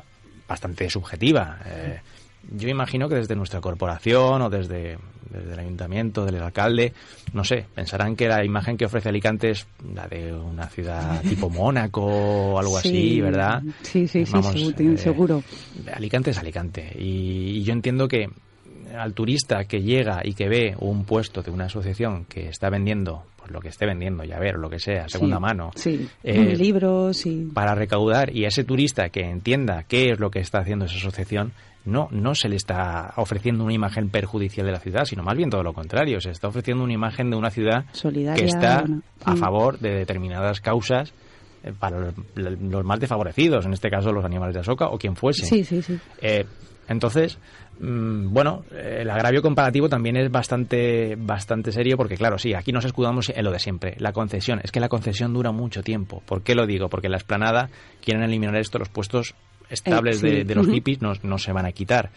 bastante subjetiva. Eh, yo imagino que desde nuestra corporación o desde, desde el ayuntamiento, del alcalde, no sé, pensarán que la imagen que ofrece Alicante es la de una ciudad tipo Mónaco o algo Sí, así, ¿verdad? Sí, sí, sí, seguro, eh, seguro. Alicante es Alicante. Y, y yo entiendo que al turista que llega y que ve un puesto de una asociación que está vendiendo, lo que esté vendiendo, ya ver, lo que sea, segunda Sí, mano, Sí, eh, libros y... para recaudar y a ese turista que entienda qué es lo que está haciendo esa asociación, no, no se le está ofreciendo una imagen perjudicial de la ciudad, sino más bien todo lo contrario, se está ofreciendo una imagen de una ciudad Solidaria, que está bueno, a favor de determinadas causas eh, para los, los más desfavorecidos, en este caso los animales de Asoka o quien fuese. Sí, sí, sí. Eh, entonces, mm, bueno, el agravio comparativo también es bastante, bastante serio porque, claro, sí, aquí nos escudamos en lo de siempre, la concesión. Es que la concesión dura mucho tiempo. ¿Por qué lo digo? Porque en la esplanada quieren eliminar esto, los puestos estables Eh, sí. de, de los hippies no, no se van a quitar.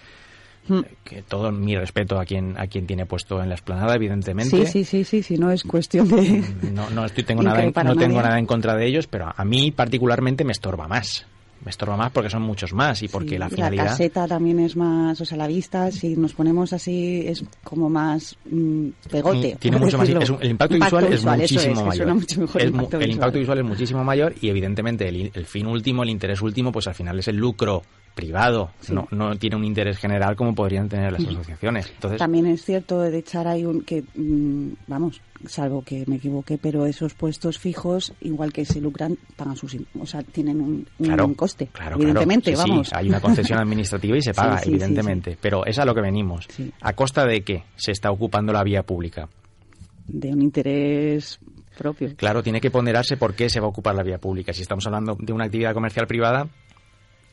Mm. Que todo mi respeto a quien a quien tiene puesto en la esplanada, evidentemente. Sí, sí, sí, sí, sí, no es cuestión de... No, no estoy, tengo nada en, no tengo nada en contra de ellos, pero a mí particularmente me estorba más. Me estorba más porque son muchos más y porque Sí, la finalidad. caseta también es más, o sea, la vista, si nos ponemos así, es como más mm, pegote. Mm, Tiene mucho más, decirlo. es un- el impacto, visual es muchísimo mayor. mucho mejor el impacto el visual. impacto visual es muchísimo mayor y evidentemente el, el fin último, el interés último, pues al final es el lucro privado. Sí. No, no tiene un interés general como podrían tener las asociaciones. Entonces, También es cierto de echar ahí un que, mm, vamos, salvo que me equivoque, pero esos puestos fijos, igual que se lucran, pagan sus, o sea, tienen un, un claro, coste, claro, evidentemente, claro. Sí, vamos. sí, hay una concesión administrativa y se paga, sí, evidentemente. Pero es a lo que venimos. ¿A costa de qué se está ocupando la vía pública? de un interés propio. Claro, tiene que ponderarse por qué se va a ocupar la vía pública. Si estamos hablando de una actividad comercial privada,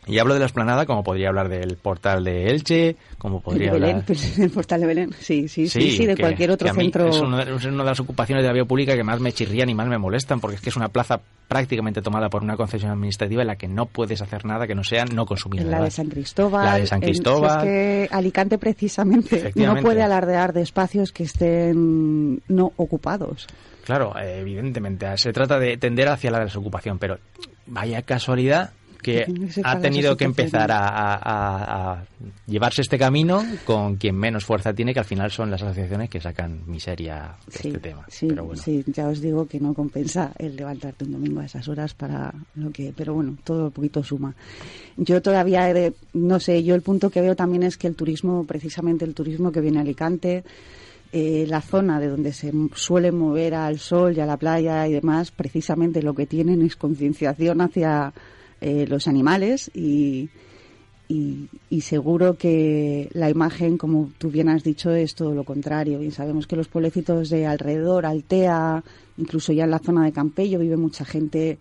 y hablo de la esplanada como podría hablar del portal de Elche, como podría de Belén, hablar... pues, el portal de Belén, sí, sí, sí, sí, de que- cualquier otro centro. Es una, es una de las ocupaciones de la vía pública que más me chirrían y más me molestan, porque es que es una plaza prácticamente tomada por una concesión administrativa en la que no puedes hacer nada que no sea no consumir En la de San Cristóbal. La de San en- Cristóbal. si es que Alicante precisamente no puede alardear de espacios que estén no ocupados. Claro, evidentemente, se trata de tender hacia la desocupación, pero vaya casualidad que ha tenido que empezar a, llevarse este camino con quien menos fuerza tiene, que al final son las asociaciones que sacan miseria de Sí, este tema. sí, pero bueno. sí, ya os digo que no compensa el levantarte un domingo a esas horas para lo que, pero bueno, todo un poquito suma. Yo todavía, he de- no sé, yo el punto que veo también es que el turismo, precisamente el turismo que viene a Alicante, eh, la zona de donde se suele mover al sol y a la playa y demás, precisamente lo que tienen es concienciación hacia eh, los animales y, y, y seguro que la imagen, como tú bien has dicho, es todo lo contrario. Y sabemos que los pueblecitos de alrededor, Altea, incluso ya en la zona de Campello, vive mucha gente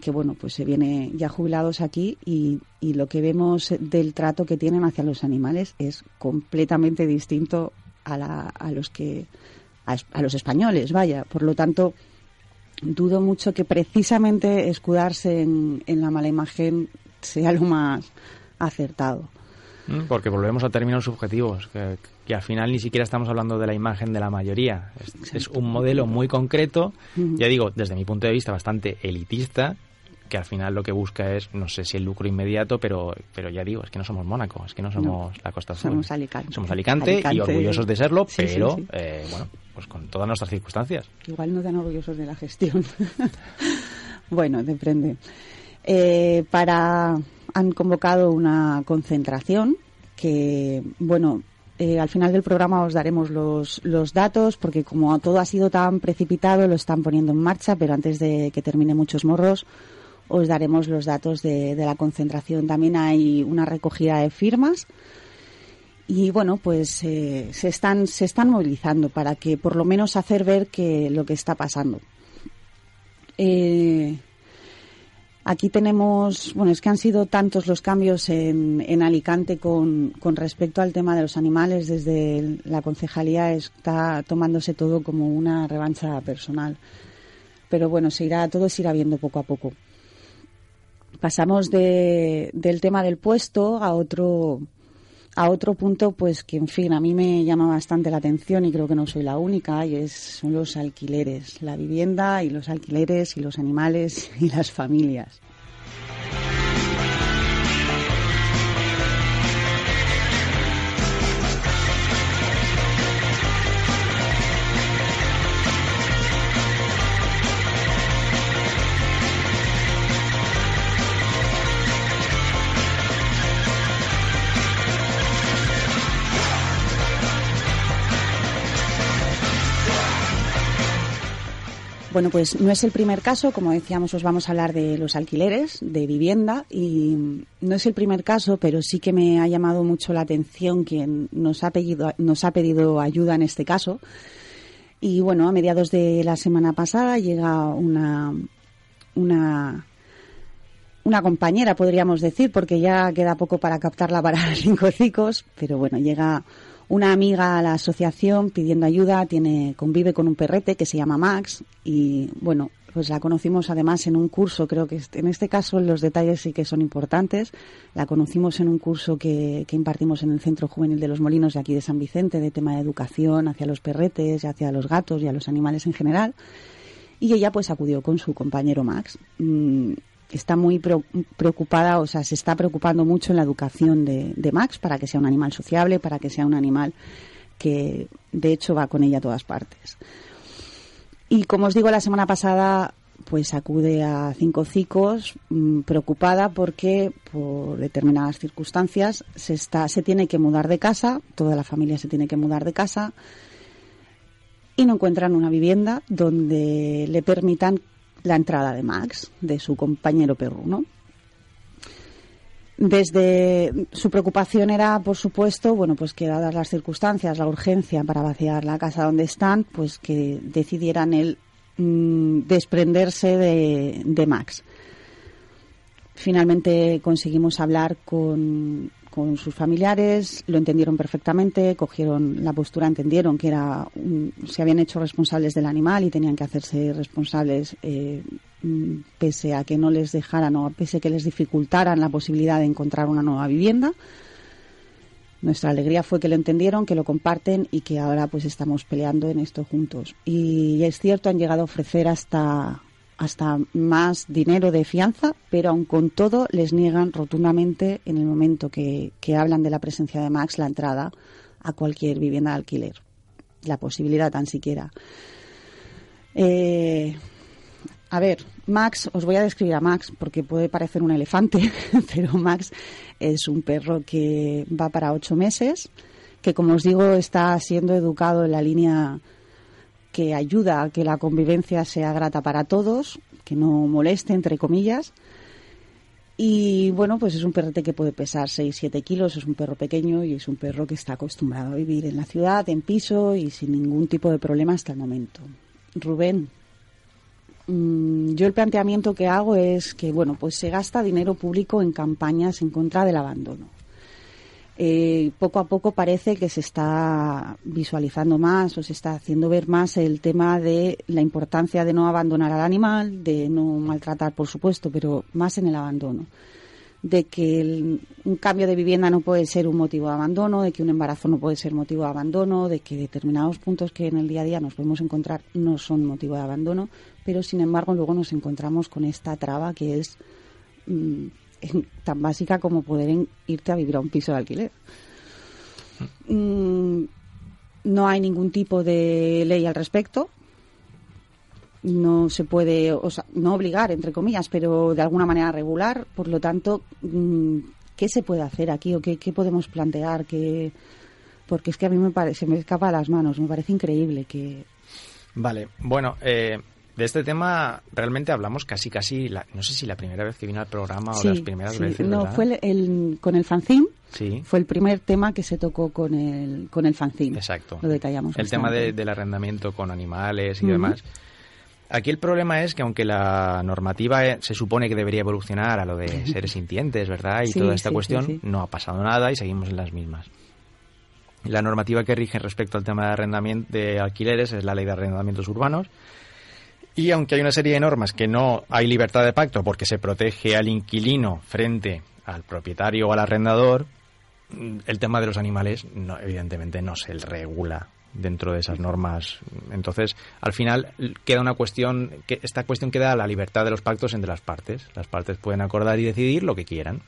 que, bueno, pues se viene ya jubilados aquí y, y lo que vemos del trato que tienen hacia los animales es completamente distinto a, la, a los que a, a los españoles, vaya. Por lo tanto, dudo mucho que precisamente escudarse en, en la mala imagen sea lo más acertado. Mm, Porque volvemos a términos subjetivos, que, que al final ni siquiera estamos hablando de la imagen de la mayoría. Es, es un modelo muy concreto, ya digo, desde mi punto de vista bastante elitista, que al final lo que busca es, no sé si el lucro inmediato, pero, pero ya digo, es que no somos Mónaco, es que no somos la Costa Azul. Somos Alicante. Somos Alicante, y Alicante. orgullosos de serlo, Sí, sí, pero sí. eh, bueno, pues con todas nuestras circunstancias. Igual no tan orgullosos de la gestión. bueno, depende. Eh, para han convocado una concentración que, bueno, eh, al final del programa os daremos los, los datos porque como todo ha sido tan precipitado lo están poniendo en marcha, pero antes de que termine muchos morros os daremos los datos de, de la concentración. También hay una recogida de firmas y bueno, pues eh, se, están, se están movilizando para que por lo menos hacer ver que lo que está pasando. Eh, aquí tenemos, bueno, es que han sido tantos los cambios en, en Alicante con, con, respecto al tema de los animales. Desde la concejalía está tomándose todo como una revancha personal. Pero bueno, se irá, todo se irá viendo poco a poco. Pasamos de, del tema del puesto a otro a otro punto, pues que en fin, a mí me llama bastante la atención y creo que no soy la única, y es, son los alquileres, la vivienda y los alquileres y los animales y las familias. Bueno, pues no es el primer caso, como decíamos, os vamos a hablar de los alquileres de vivienda y no es el primer caso, pero sí que me ha llamado mucho la atención quien nos ha pedido, nos ha pedido ayuda en este caso. Y bueno, a mediados de la semana pasada llega una, una, una compañera, podríamos decir, porque ya queda poco para captarla para cinco cicos, pero bueno, llega una amiga a la asociación pidiendo ayuda, tiene convive con un perrete que se llama Max y bueno, pues la conocimos además en un curso, creo que en este caso los detalles sí que son importantes. La conocimos en un curso que, que, impartimos en el Centro Juvenil de los Molinos de aquí de San Vicente, de tema de educación hacia los perretes, hacia los gatos y a los animales en general. Y ella pues acudió con su compañero Max. Mm, está muy preocupada, o sea, se está preocupando mucho en la educación de, Max para que sea un animal sociable, para que sea un animal que de hecho va con ella a todas partes. Y como os digo, la semana pasada pues acude a cinco cicos mmm, preocupada porque por determinadas circunstancias se está se tiene que mudar de casa, toda la familia se tiene que mudar de casa y no encuentran una vivienda donde le permitan la entrada de Max, de su compañero perruno. Desde su preocupación era, por supuesto, bueno, pues que dadas las circunstancias, la urgencia para vaciar la casa donde están, pues que decidieran el mmm, desprenderse de, de Max. Finalmente conseguimos hablar con, con sus familiares, lo entendieron perfectamente, cogieron la postura, entendieron que era un, se habían hecho responsables del animal y tenían que hacerse responsables eh, pese a que no les dejaran o pese a que les dificultaran la posibilidad de encontrar una nueva vivienda. Nuestra alegría fue que lo entendieron, que lo comparten y que ahora pues estamos peleando en esto juntos. Y es cierto, han llegado a ofrecer hasta hasta más dinero de fianza, pero aun con todo les niegan rotundamente en el momento que, que, hablan de la presencia de Max la entrada a cualquier vivienda de alquiler. La posibilidad tan siquiera. Eh, a ver, Max, os voy a describir a Max porque puede parecer un elefante, pero Max es un perro que va para ocho meses, que como os digo está siendo educado en la línea que ayuda a que la convivencia sea grata para todos, que no moleste, entre comillas. Y bueno, pues es un perrete que puede pesar 6-7 kilos, es un perro pequeño y es un perro que está acostumbrado a vivir en la ciudad, en piso y sin ningún tipo de problema hasta el momento. Rubén, mmm, yo el planteamiento que hago es que, bueno, pues se gasta dinero público en campañas en contra del abandono eh, poco a poco parece que se está visualizando más o se está haciendo ver más el tema de la importancia de no abandonar al animal, de no maltratar, por supuesto, pero más en el abandono. De que el, un cambio de vivienda no puede ser un motivo de abandono, de que un embarazo no puede ser motivo de abandono, de que determinados puntos que en el día a día nos podemos encontrar no son motivo de abandono, pero sin embargo luego nos encontramos con esta traba que es mmm, tan básica como poder irte a vivir a un piso de alquiler. Mm, no hay ningún tipo de ley al respecto. No se puede, o sea, no obligar, entre comillas, pero de alguna manera regular. Por lo tanto, mm, ¿qué se puede hacer aquí o qué, qué podemos plantear? que Porque es que a mí me parece, se me escapa de las manos. Me parece increíble que. Vale, bueno, eh, De este tema realmente hablamos casi, casi, la- no sé si la primera vez que vino al programa o las primeras sí. veces, No, ¿verdad? fue el, el- con el fanzine. Sí. Fue el primer tema que se tocó con el, con el fanzine. Exacto. Lo detallamos. El tema de- del arrendamiento con animales y demás. Aquí el problema es que aunque la normativa eh, se supone que debería evolucionar a lo de seres sintientes, ¿verdad? Y Sí, toda esta sí, cuestión, sí. no ha pasado nada y seguimos en las mismas. La normativa que rige respecto al tema de arrendamiento de alquileres es la ley de arrendamientos urbanos. Y aunque hay una serie de normas que no hay libertad de pacto porque se protege al inquilino frente al propietario o al arrendador, el tema de los animales no, evidentemente no se regula dentro de esas normas. Entonces, al final queda una cuestión, que esta cuestión queda a la libertad de los pactos entre las partes. Las partes pueden acordar y decidir lo que quieran.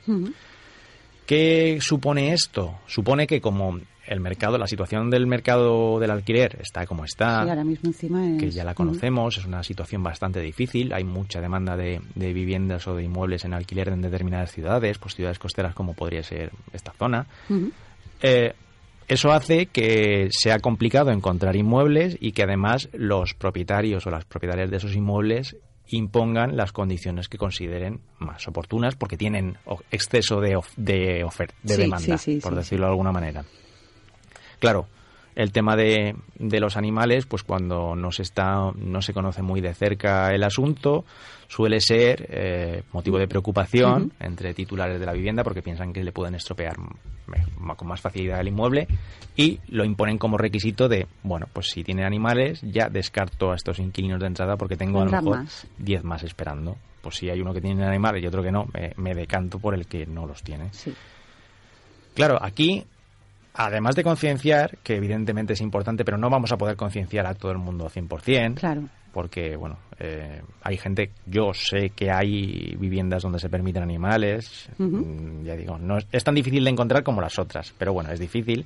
¿Qué supone esto? Supone que como el mercado, la situación del mercado del alquiler está como está, Sí, ahora mismo encima es... que ya la conocemos, es una situación bastante difícil, hay mucha demanda de, de viviendas o de inmuebles en alquiler en determinadas ciudades, pues ciudades costeras como podría ser esta zona. Eh, eso hace que sea complicado encontrar inmuebles y que además los propietarios o las propietarias de esos inmuebles impongan las condiciones que consideren más oportunas porque tienen exceso de, of- de, de Sí, demanda, sí, por decirlo de alguna manera. Claro, el tema de, de los animales, pues cuando no se está, no se conoce muy de cerca el asunto, suele ser eh, motivo de preocupación entre titulares de la vivienda porque piensan que le pueden estropear ma- con más facilidad el inmueble y lo imponen como requisito de, bueno, pues si tienen animales, ya descarto a estos inquilinos de entrada porque tengo a lo mejor más. 10 más esperando. Pues si hay uno que tiene animales y otro que no, me, me decanto por el que no los tiene. Sí. Claro, aquí, además de concienciar, que evidentemente es importante, pero no vamos a poder concienciar a todo el mundo 100%, Claro. porque, bueno, eh, hay gente, yo sé que hay viviendas donde se permiten animales, mm, ya digo, no es, es tan difícil de encontrar como las otras, pero bueno, es difícil.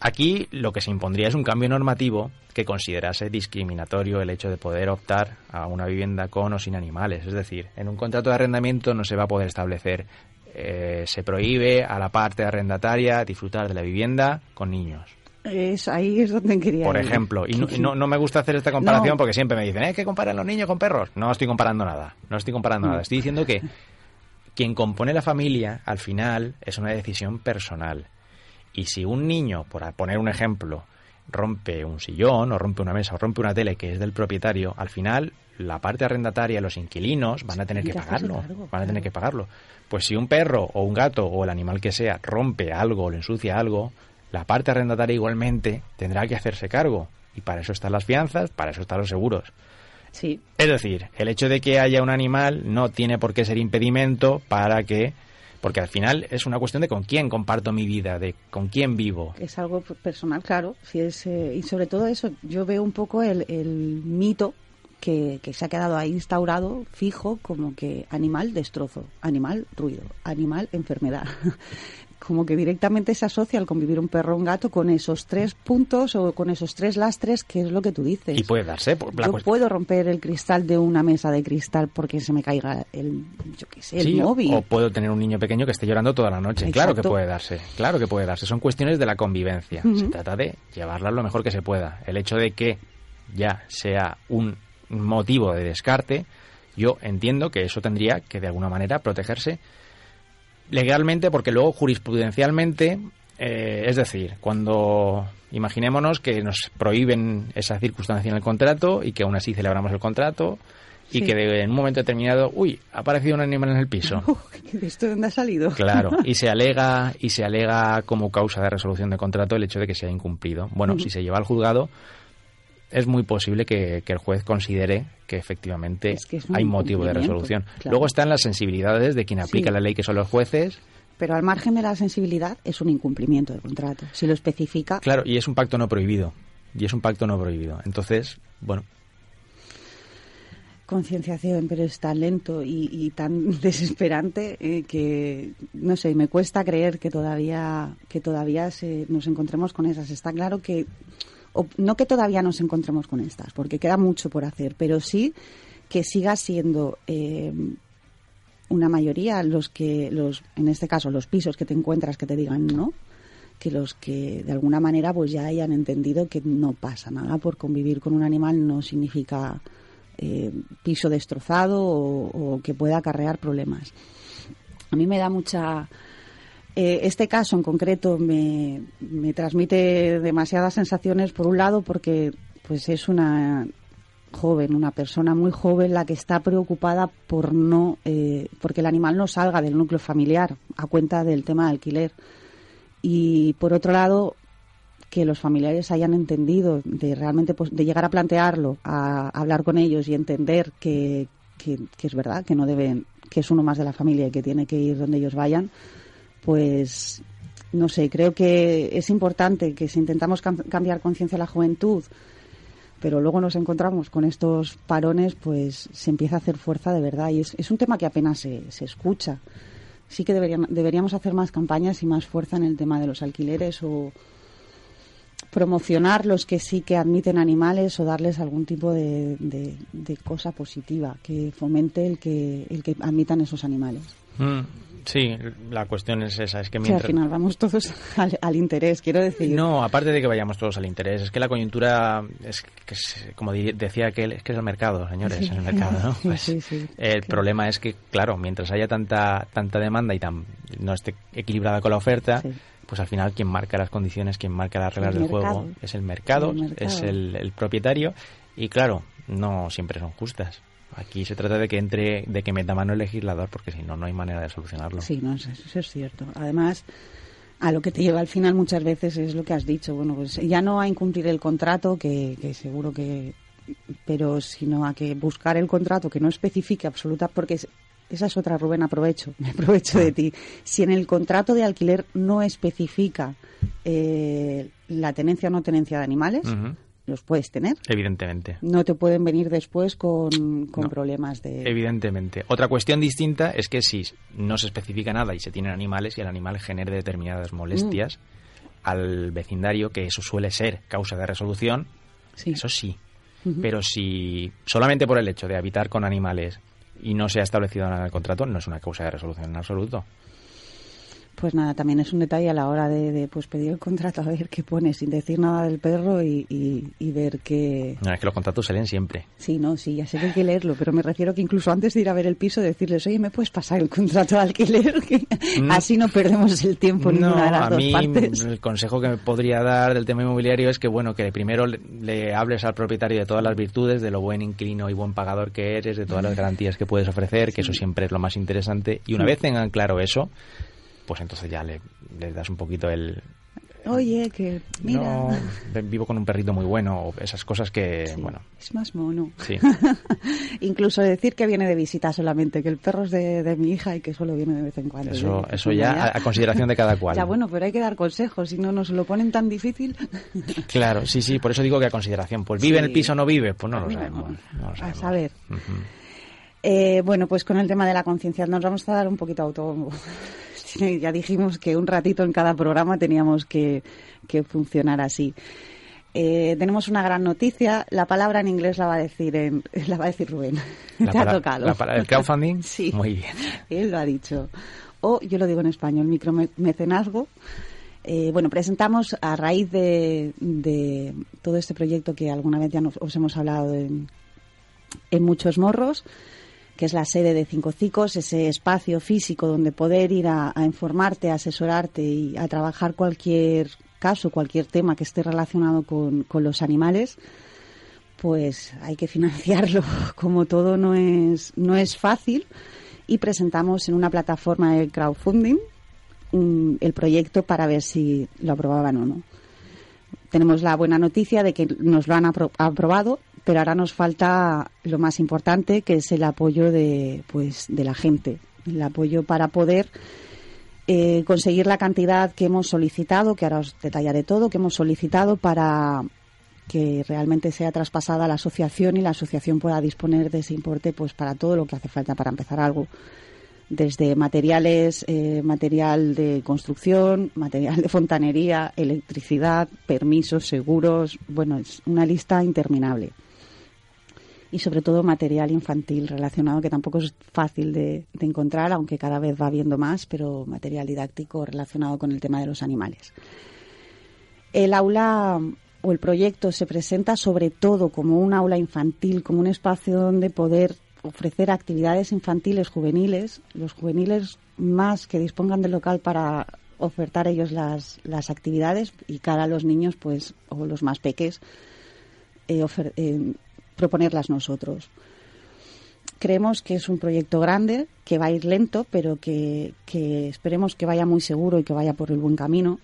Aquí lo que se impondría es un cambio normativo que considerase discriminatorio el hecho de poder optar a una vivienda con o sin animales. Es decir, en un contrato de arrendamiento no se va a poder establecer, eh, se prohíbe a la parte arrendataria disfrutar de la vivienda con niños. Es, ahí es donde quería Por ir. ejemplo, y no, y no, no me gusta hacer esta comparación No. porque siempre me dicen, ¿eh? que comparan los niños con perros? No estoy comparando nada, no estoy comparando nada. Estoy diciendo que quien compone la familia, al final, es una decisión personal. Y si un niño, por poner un ejemplo, rompe un sillón o rompe una mesa o rompe una tele que es del propietario, al final la parte arrendataria, los inquilinos, van a tener que pagarlo. Van a tener que pagarlo. Pues si un perro o un gato o el animal que sea rompe algo o le ensucia algo, la parte arrendataria igualmente tendrá que hacerse cargo. Y para eso están las fianzas, para eso están los seguros. Sí, Es decir, el hecho de que haya un animal no tiene por qué ser impedimento para que... Porque al final es una cuestión de con quién comparto mi vida, de con quién vivo. es algo personal, claro. Si es, eh, y sobre todo eso, yo veo un poco el, el mito que, que se ha quedado ahí instaurado, fijo, como que animal destrozo, animal ruido, animal enfermedad. como que directamente se asocia al convivir un perro o un gato con esos tres puntos o con esos tres lastres, que es lo que tú dices. Y puede darse. por la Yo puedo romper el cristal de una mesa de cristal porque se me caiga el, yo qué sé, el Sí, móvil. O puedo tener un niño pequeño que esté llorando toda la noche. Claro que puede darse, claro que puede darse. Son cuestiones de la convivencia. Se trata de llevarla lo mejor que se pueda. El hecho de que ya sea un motivo de descarte, yo entiendo que eso tendría que de alguna manera protegerse legalmente porque luego jurisprudencialmente, eh, es decir, cuando imaginémonos que nos prohíben esa circunstancia en el contrato y que aún así celebramos el contrato y Sí. que de- en un momento determinado, uy, ha aparecido un animal en el piso. ¿De esto de dónde ha salido? Claro, y se alega y se alega como causa de resolución de contrato el hecho de que se ha incumplido. Bueno, si se lleva al juzgado, es muy posible que, que el juez considere que efectivamente Es que es un hay motivo de resolución. claro. Luego están las sensibilidades de quien aplica Sí. la ley, que son los jueces. Pero al margen de la sensibilidad es un incumplimiento de contrato. Si lo especifica, Claro, y es un pacto no prohibido. Y es un pacto no prohibido. Entonces, bueno, concienciación, pero es tan lento y, y tan desesperante eh, que no sé, me cuesta creer que todavía que todavía se- nos encontremos con esas. Está claro que o- no que todavía nos encontremos con estas, porque queda mucho por hacer, pero sí que siga siendo eh, una mayoría los que los en este caso los pisos que te encuentras que te digan no que los que de alguna manera pues ya hayan entendido que no pasa nada por convivir con un animal no significa eh, piso destrozado o, que pueda acarrear problemas. A mí me da mucha... Eh, este caso en concreto me, me transmite demasiadas sensaciones, por un lado, porque pues es una joven, una persona muy joven la que está preocupada por no, eh, porque el animal no salga del núcleo familiar a cuenta del tema de alquiler. Y por otro lado, que los familiares hayan entendido de realmente pues, de llegar a plantearlo, a, hablar con ellos y entender que, que, es verdad, que no deben, que es uno más de la familia y que tiene que ir donde ellos vayan, pues no sé, creo que es importante que si intentamos cambiar conciencia a la juventud, pero luego nos encontramos con estos parones, pues se empieza a hacer fuerza de verdad. Y es, un tema que apenas se, se escucha. Sí que deberían, deberíamos hacer más campañas y más fuerza en el tema de los alquileres o promocionar los que sí que admiten animales o darles algún tipo de, de, cosa positiva que fomente el que, el que admitan esos animales. Mm. Sí, la cuestión es esa, es que al final vamos todos al, interés, quiero decir. No, aparte de que vayamos todos al interés, es que la coyuntura, es que como decía aquel, es que es el mercado, señores, es el mercado, ¿no? Pues el problema es que, claro, mientras haya tanta tanta demanda y tan, no esté equilibrada con la oferta, pues al final quien marca las condiciones, quien marca las reglas del juego es el mercado, es el propietario y claro, no siempre son justas. Aquí se trata de que entre, de que meta mano el legislador, porque si no, no hay manera de solucionarlo. Sí, no, eso, es cierto. Además, a lo que te lleva al final muchas veces es lo que has dicho. Bueno, pues ya no a incumplir el contrato, que, seguro que. Pero sino a que buscar el contrato que no especifique absoluta, porque esa es otra, Rubén, aprovecho, me aprovecho de ti. Si en el contrato de alquiler no especifica eh, la tenencia o no tenencia de animales, los puedes tener. Evidentemente. No te pueden venir después con, problemas de... Evidentemente. Otra cuestión distinta es que si no se especifica nada y se tienen animales y el animal genere determinadas molestias mm. al vecindario, que eso suele ser causa de resolución, eso sí. Pero si solamente por el hecho de habitar con animales y no se ha establecido nada en el contrato, no es una causa de resolución en absoluto. Pues nada, también es un detalle a la hora de, pues pedir el contrato, a ver qué pone, sin decir nada del perro y, ver qué... No, es que los contratos salen siempre. Sí, no, sí, ya sé que hay que leerlo, pero me refiero que incluso antes de ir a ver el piso, decirles, oye, ¿me puedes pasar el contrato de alquiler? Mm. Así no perdemos el tiempo no, ninguna de las a dos mí, partes. El consejo que me podría dar del tema inmobiliario es que, bueno, que primero le, hables al propietario de todas las virtudes, de lo buen inquilino y buen pagador que eres, de todas las garantías que puedes ofrecer, que eso siempre es lo más interesante. Y una vez tengan claro eso, pues entonces ya le, das un poquito el, Oye, que mira. No, vivo con un perrito muy bueno, esas cosas que, bueno. Es más mono. Sí. Incluso decir que viene de visita solamente, que el perro es de, mi hija y que solo viene de vez en cuando. Eso, eso ya, a, consideración de cada cual. Ya, bueno, pero hay que dar consejos, si no nos lo ponen tan difícil. claro, sí, sí, por eso digo que a consideración. Pues vive en el piso o no vive, pues no lo sabemos. No lo sabemos. A saber. Eh, bueno, pues con el tema de la conciencia nos vamos a dar un poquito auto ya dijimos que un ratito en cada programa teníamos que, funcionar así. Eh, tenemos una gran noticia. La palabra en inglés la va a decir en, la va a decir Rubén. Te ha tocado. ¿El crowdfunding? sí. Muy bien. Él lo ha dicho. O yo lo digo en español, micromecenazgo. Eh, bueno, presentamos a raíz de, todo este proyecto que alguna vez ya nos, os hemos hablado en, en muchos morros que es la sede de Cinco Cicos, ese espacio físico donde poder ir a, informarte, a asesorarte y a trabajar cualquier caso, cualquier tema que esté relacionado con, los animales, pues hay que financiarlo. Como todo no es, no es fácil y presentamos en una plataforma de crowdfunding el proyecto para ver si lo aprobaban o no. Tenemos la buena noticia de que nos lo han aprobado pero ahora nos falta lo más importante, que es el apoyo de, pues, de la gente, el apoyo para poder eh, conseguir la cantidad que hemos solicitado, que ahora os detallaré todo, que hemos solicitado para que realmente sea traspasada a la asociación y la asociación pueda disponer de ese importe pues para todo lo que hace falta para empezar algo. Desde materiales, eh, material de construcción, material de fontanería, electricidad, permisos, seguros, bueno, es una lista interminable y sobre todo material infantil relacionado, que tampoco es fácil de, encontrar, aunque cada vez va habiendo más, pero material didáctico relacionado con el tema de los animales. El aula o el proyecto se presenta sobre todo como un aula infantil, como un espacio donde poder ofrecer actividades infantiles juveniles, los juveniles más que dispongan del local para ofertar ellos las, las actividades y cara a los niños, pues, o los más peques, eh, eh, proponerlas nosotros. Creemos que es un proyecto grande, que va a ir lento, pero que, que esperemos que vaya muy seguro y que vaya por el buen camino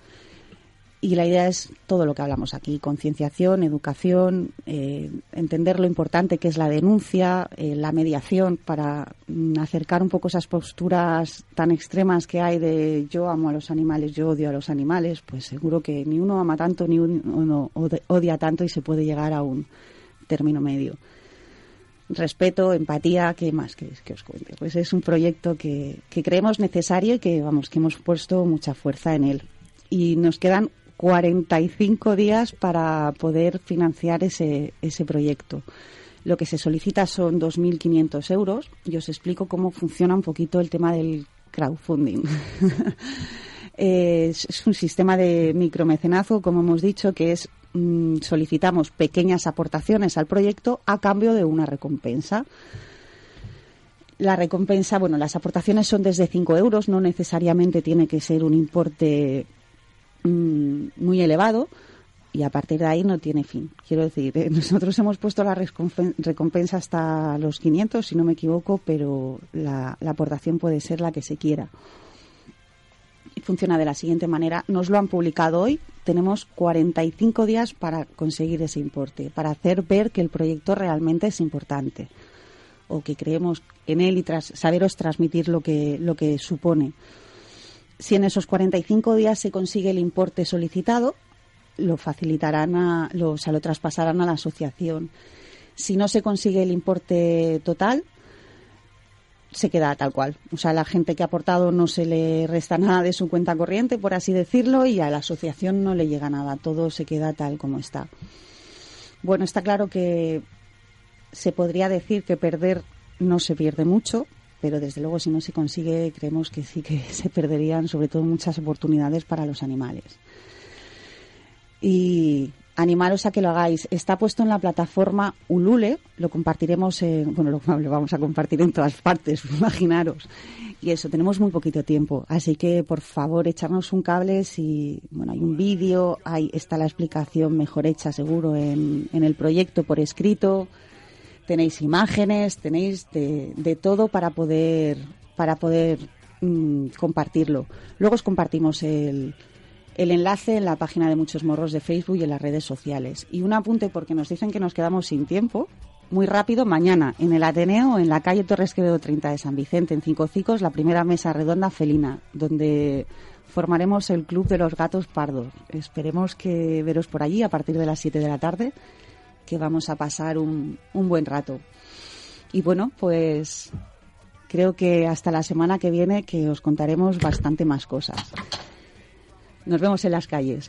y la idea es todo lo que hablamos aquí, concienciación, educación, eh, entender lo importante que es la denuncia, eh, la mediación para mm, acercar un poco esas posturas tan extremas que hay de yo amo a los animales, yo odio a los animales, pues seguro que ni uno ama tanto ni uno odia tanto y se puede llegar a un término medio. Respeto, empatía, ¿qué más queréis que os cuente? Pues es un proyecto que, que creemos necesario y que, vamos, que hemos puesto mucha fuerza en él. Y nos quedan 45 días para poder financiar ese, ese proyecto. Lo que se solicita son 2.500 euros y os explico cómo funciona un poquito el tema del crowdfunding. es, un sistema de micromecenazgo, como hemos dicho, que es mm, solicitamos pequeñas aportaciones al proyecto a cambio de una recompensa. La recompensa, bueno, las aportaciones son desde 5 euros, no necesariamente tiene que ser un importe Mm, muy elevado y a partir de ahí no tiene fin. Quiero decir, eh, nosotros hemos puesto la recompensa hasta los 500, si no me equivoco, pero la, aportación puede ser la que se quiera. Funciona de la siguiente manera. Nos lo han publicado hoy. Tenemos 45 días para conseguir ese importe, para hacer ver que el proyecto realmente es importante o que creemos en él y tras, saberos transmitir lo que, lo que supone. Si en esos 45 días se consigue el importe solicitado, lo facilitarán, a, lo, o sea, lo traspasarán a la asociación. Si no se consigue el importe total, se queda tal cual. O sea, la gente que ha aportado no se le resta nada de su cuenta corriente, por así decirlo, y a la asociación no le llega nada. Todo se queda tal como está. Bueno, está claro que se podría decir que perder no se pierde mucho, pero desde luego si no se consigue creemos que sí que se perderían sobre todo muchas oportunidades para los animales. Y animaros a que lo hagáis. Está puesto en la plataforma Ulule, lo compartiremos, en, bueno, lo, vamos a compartir en todas partes, imaginaros. Y eso, tenemos muy poquito tiempo, así que por favor echarnos un cable si, bueno, hay un vídeo, hay, está la explicación mejor hecha seguro en, en el proyecto por escrito, tenéis imágenes, tenéis de, todo para poder, para poder mm, compartirlo. Luego os compartimos el, el enlace en la página de Muchos Morros de Facebook y en las redes sociales. Y un apunte porque nos dicen que nos quedamos sin tiempo. Muy rápido, mañana en el Ateneo, en la calle Torres Quevedo 30 de San Vicente, en Cinco Cicos, la primera mesa redonda felina, donde formaremos el Club de los Gatos Pardos. Esperemos que veros por allí a partir de las 7 de la tarde que vamos a pasar un, un buen rato. Y bueno, pues creo que hasta la semana que viene que os contaremos bastante más cosas. Nos vemos en las calles.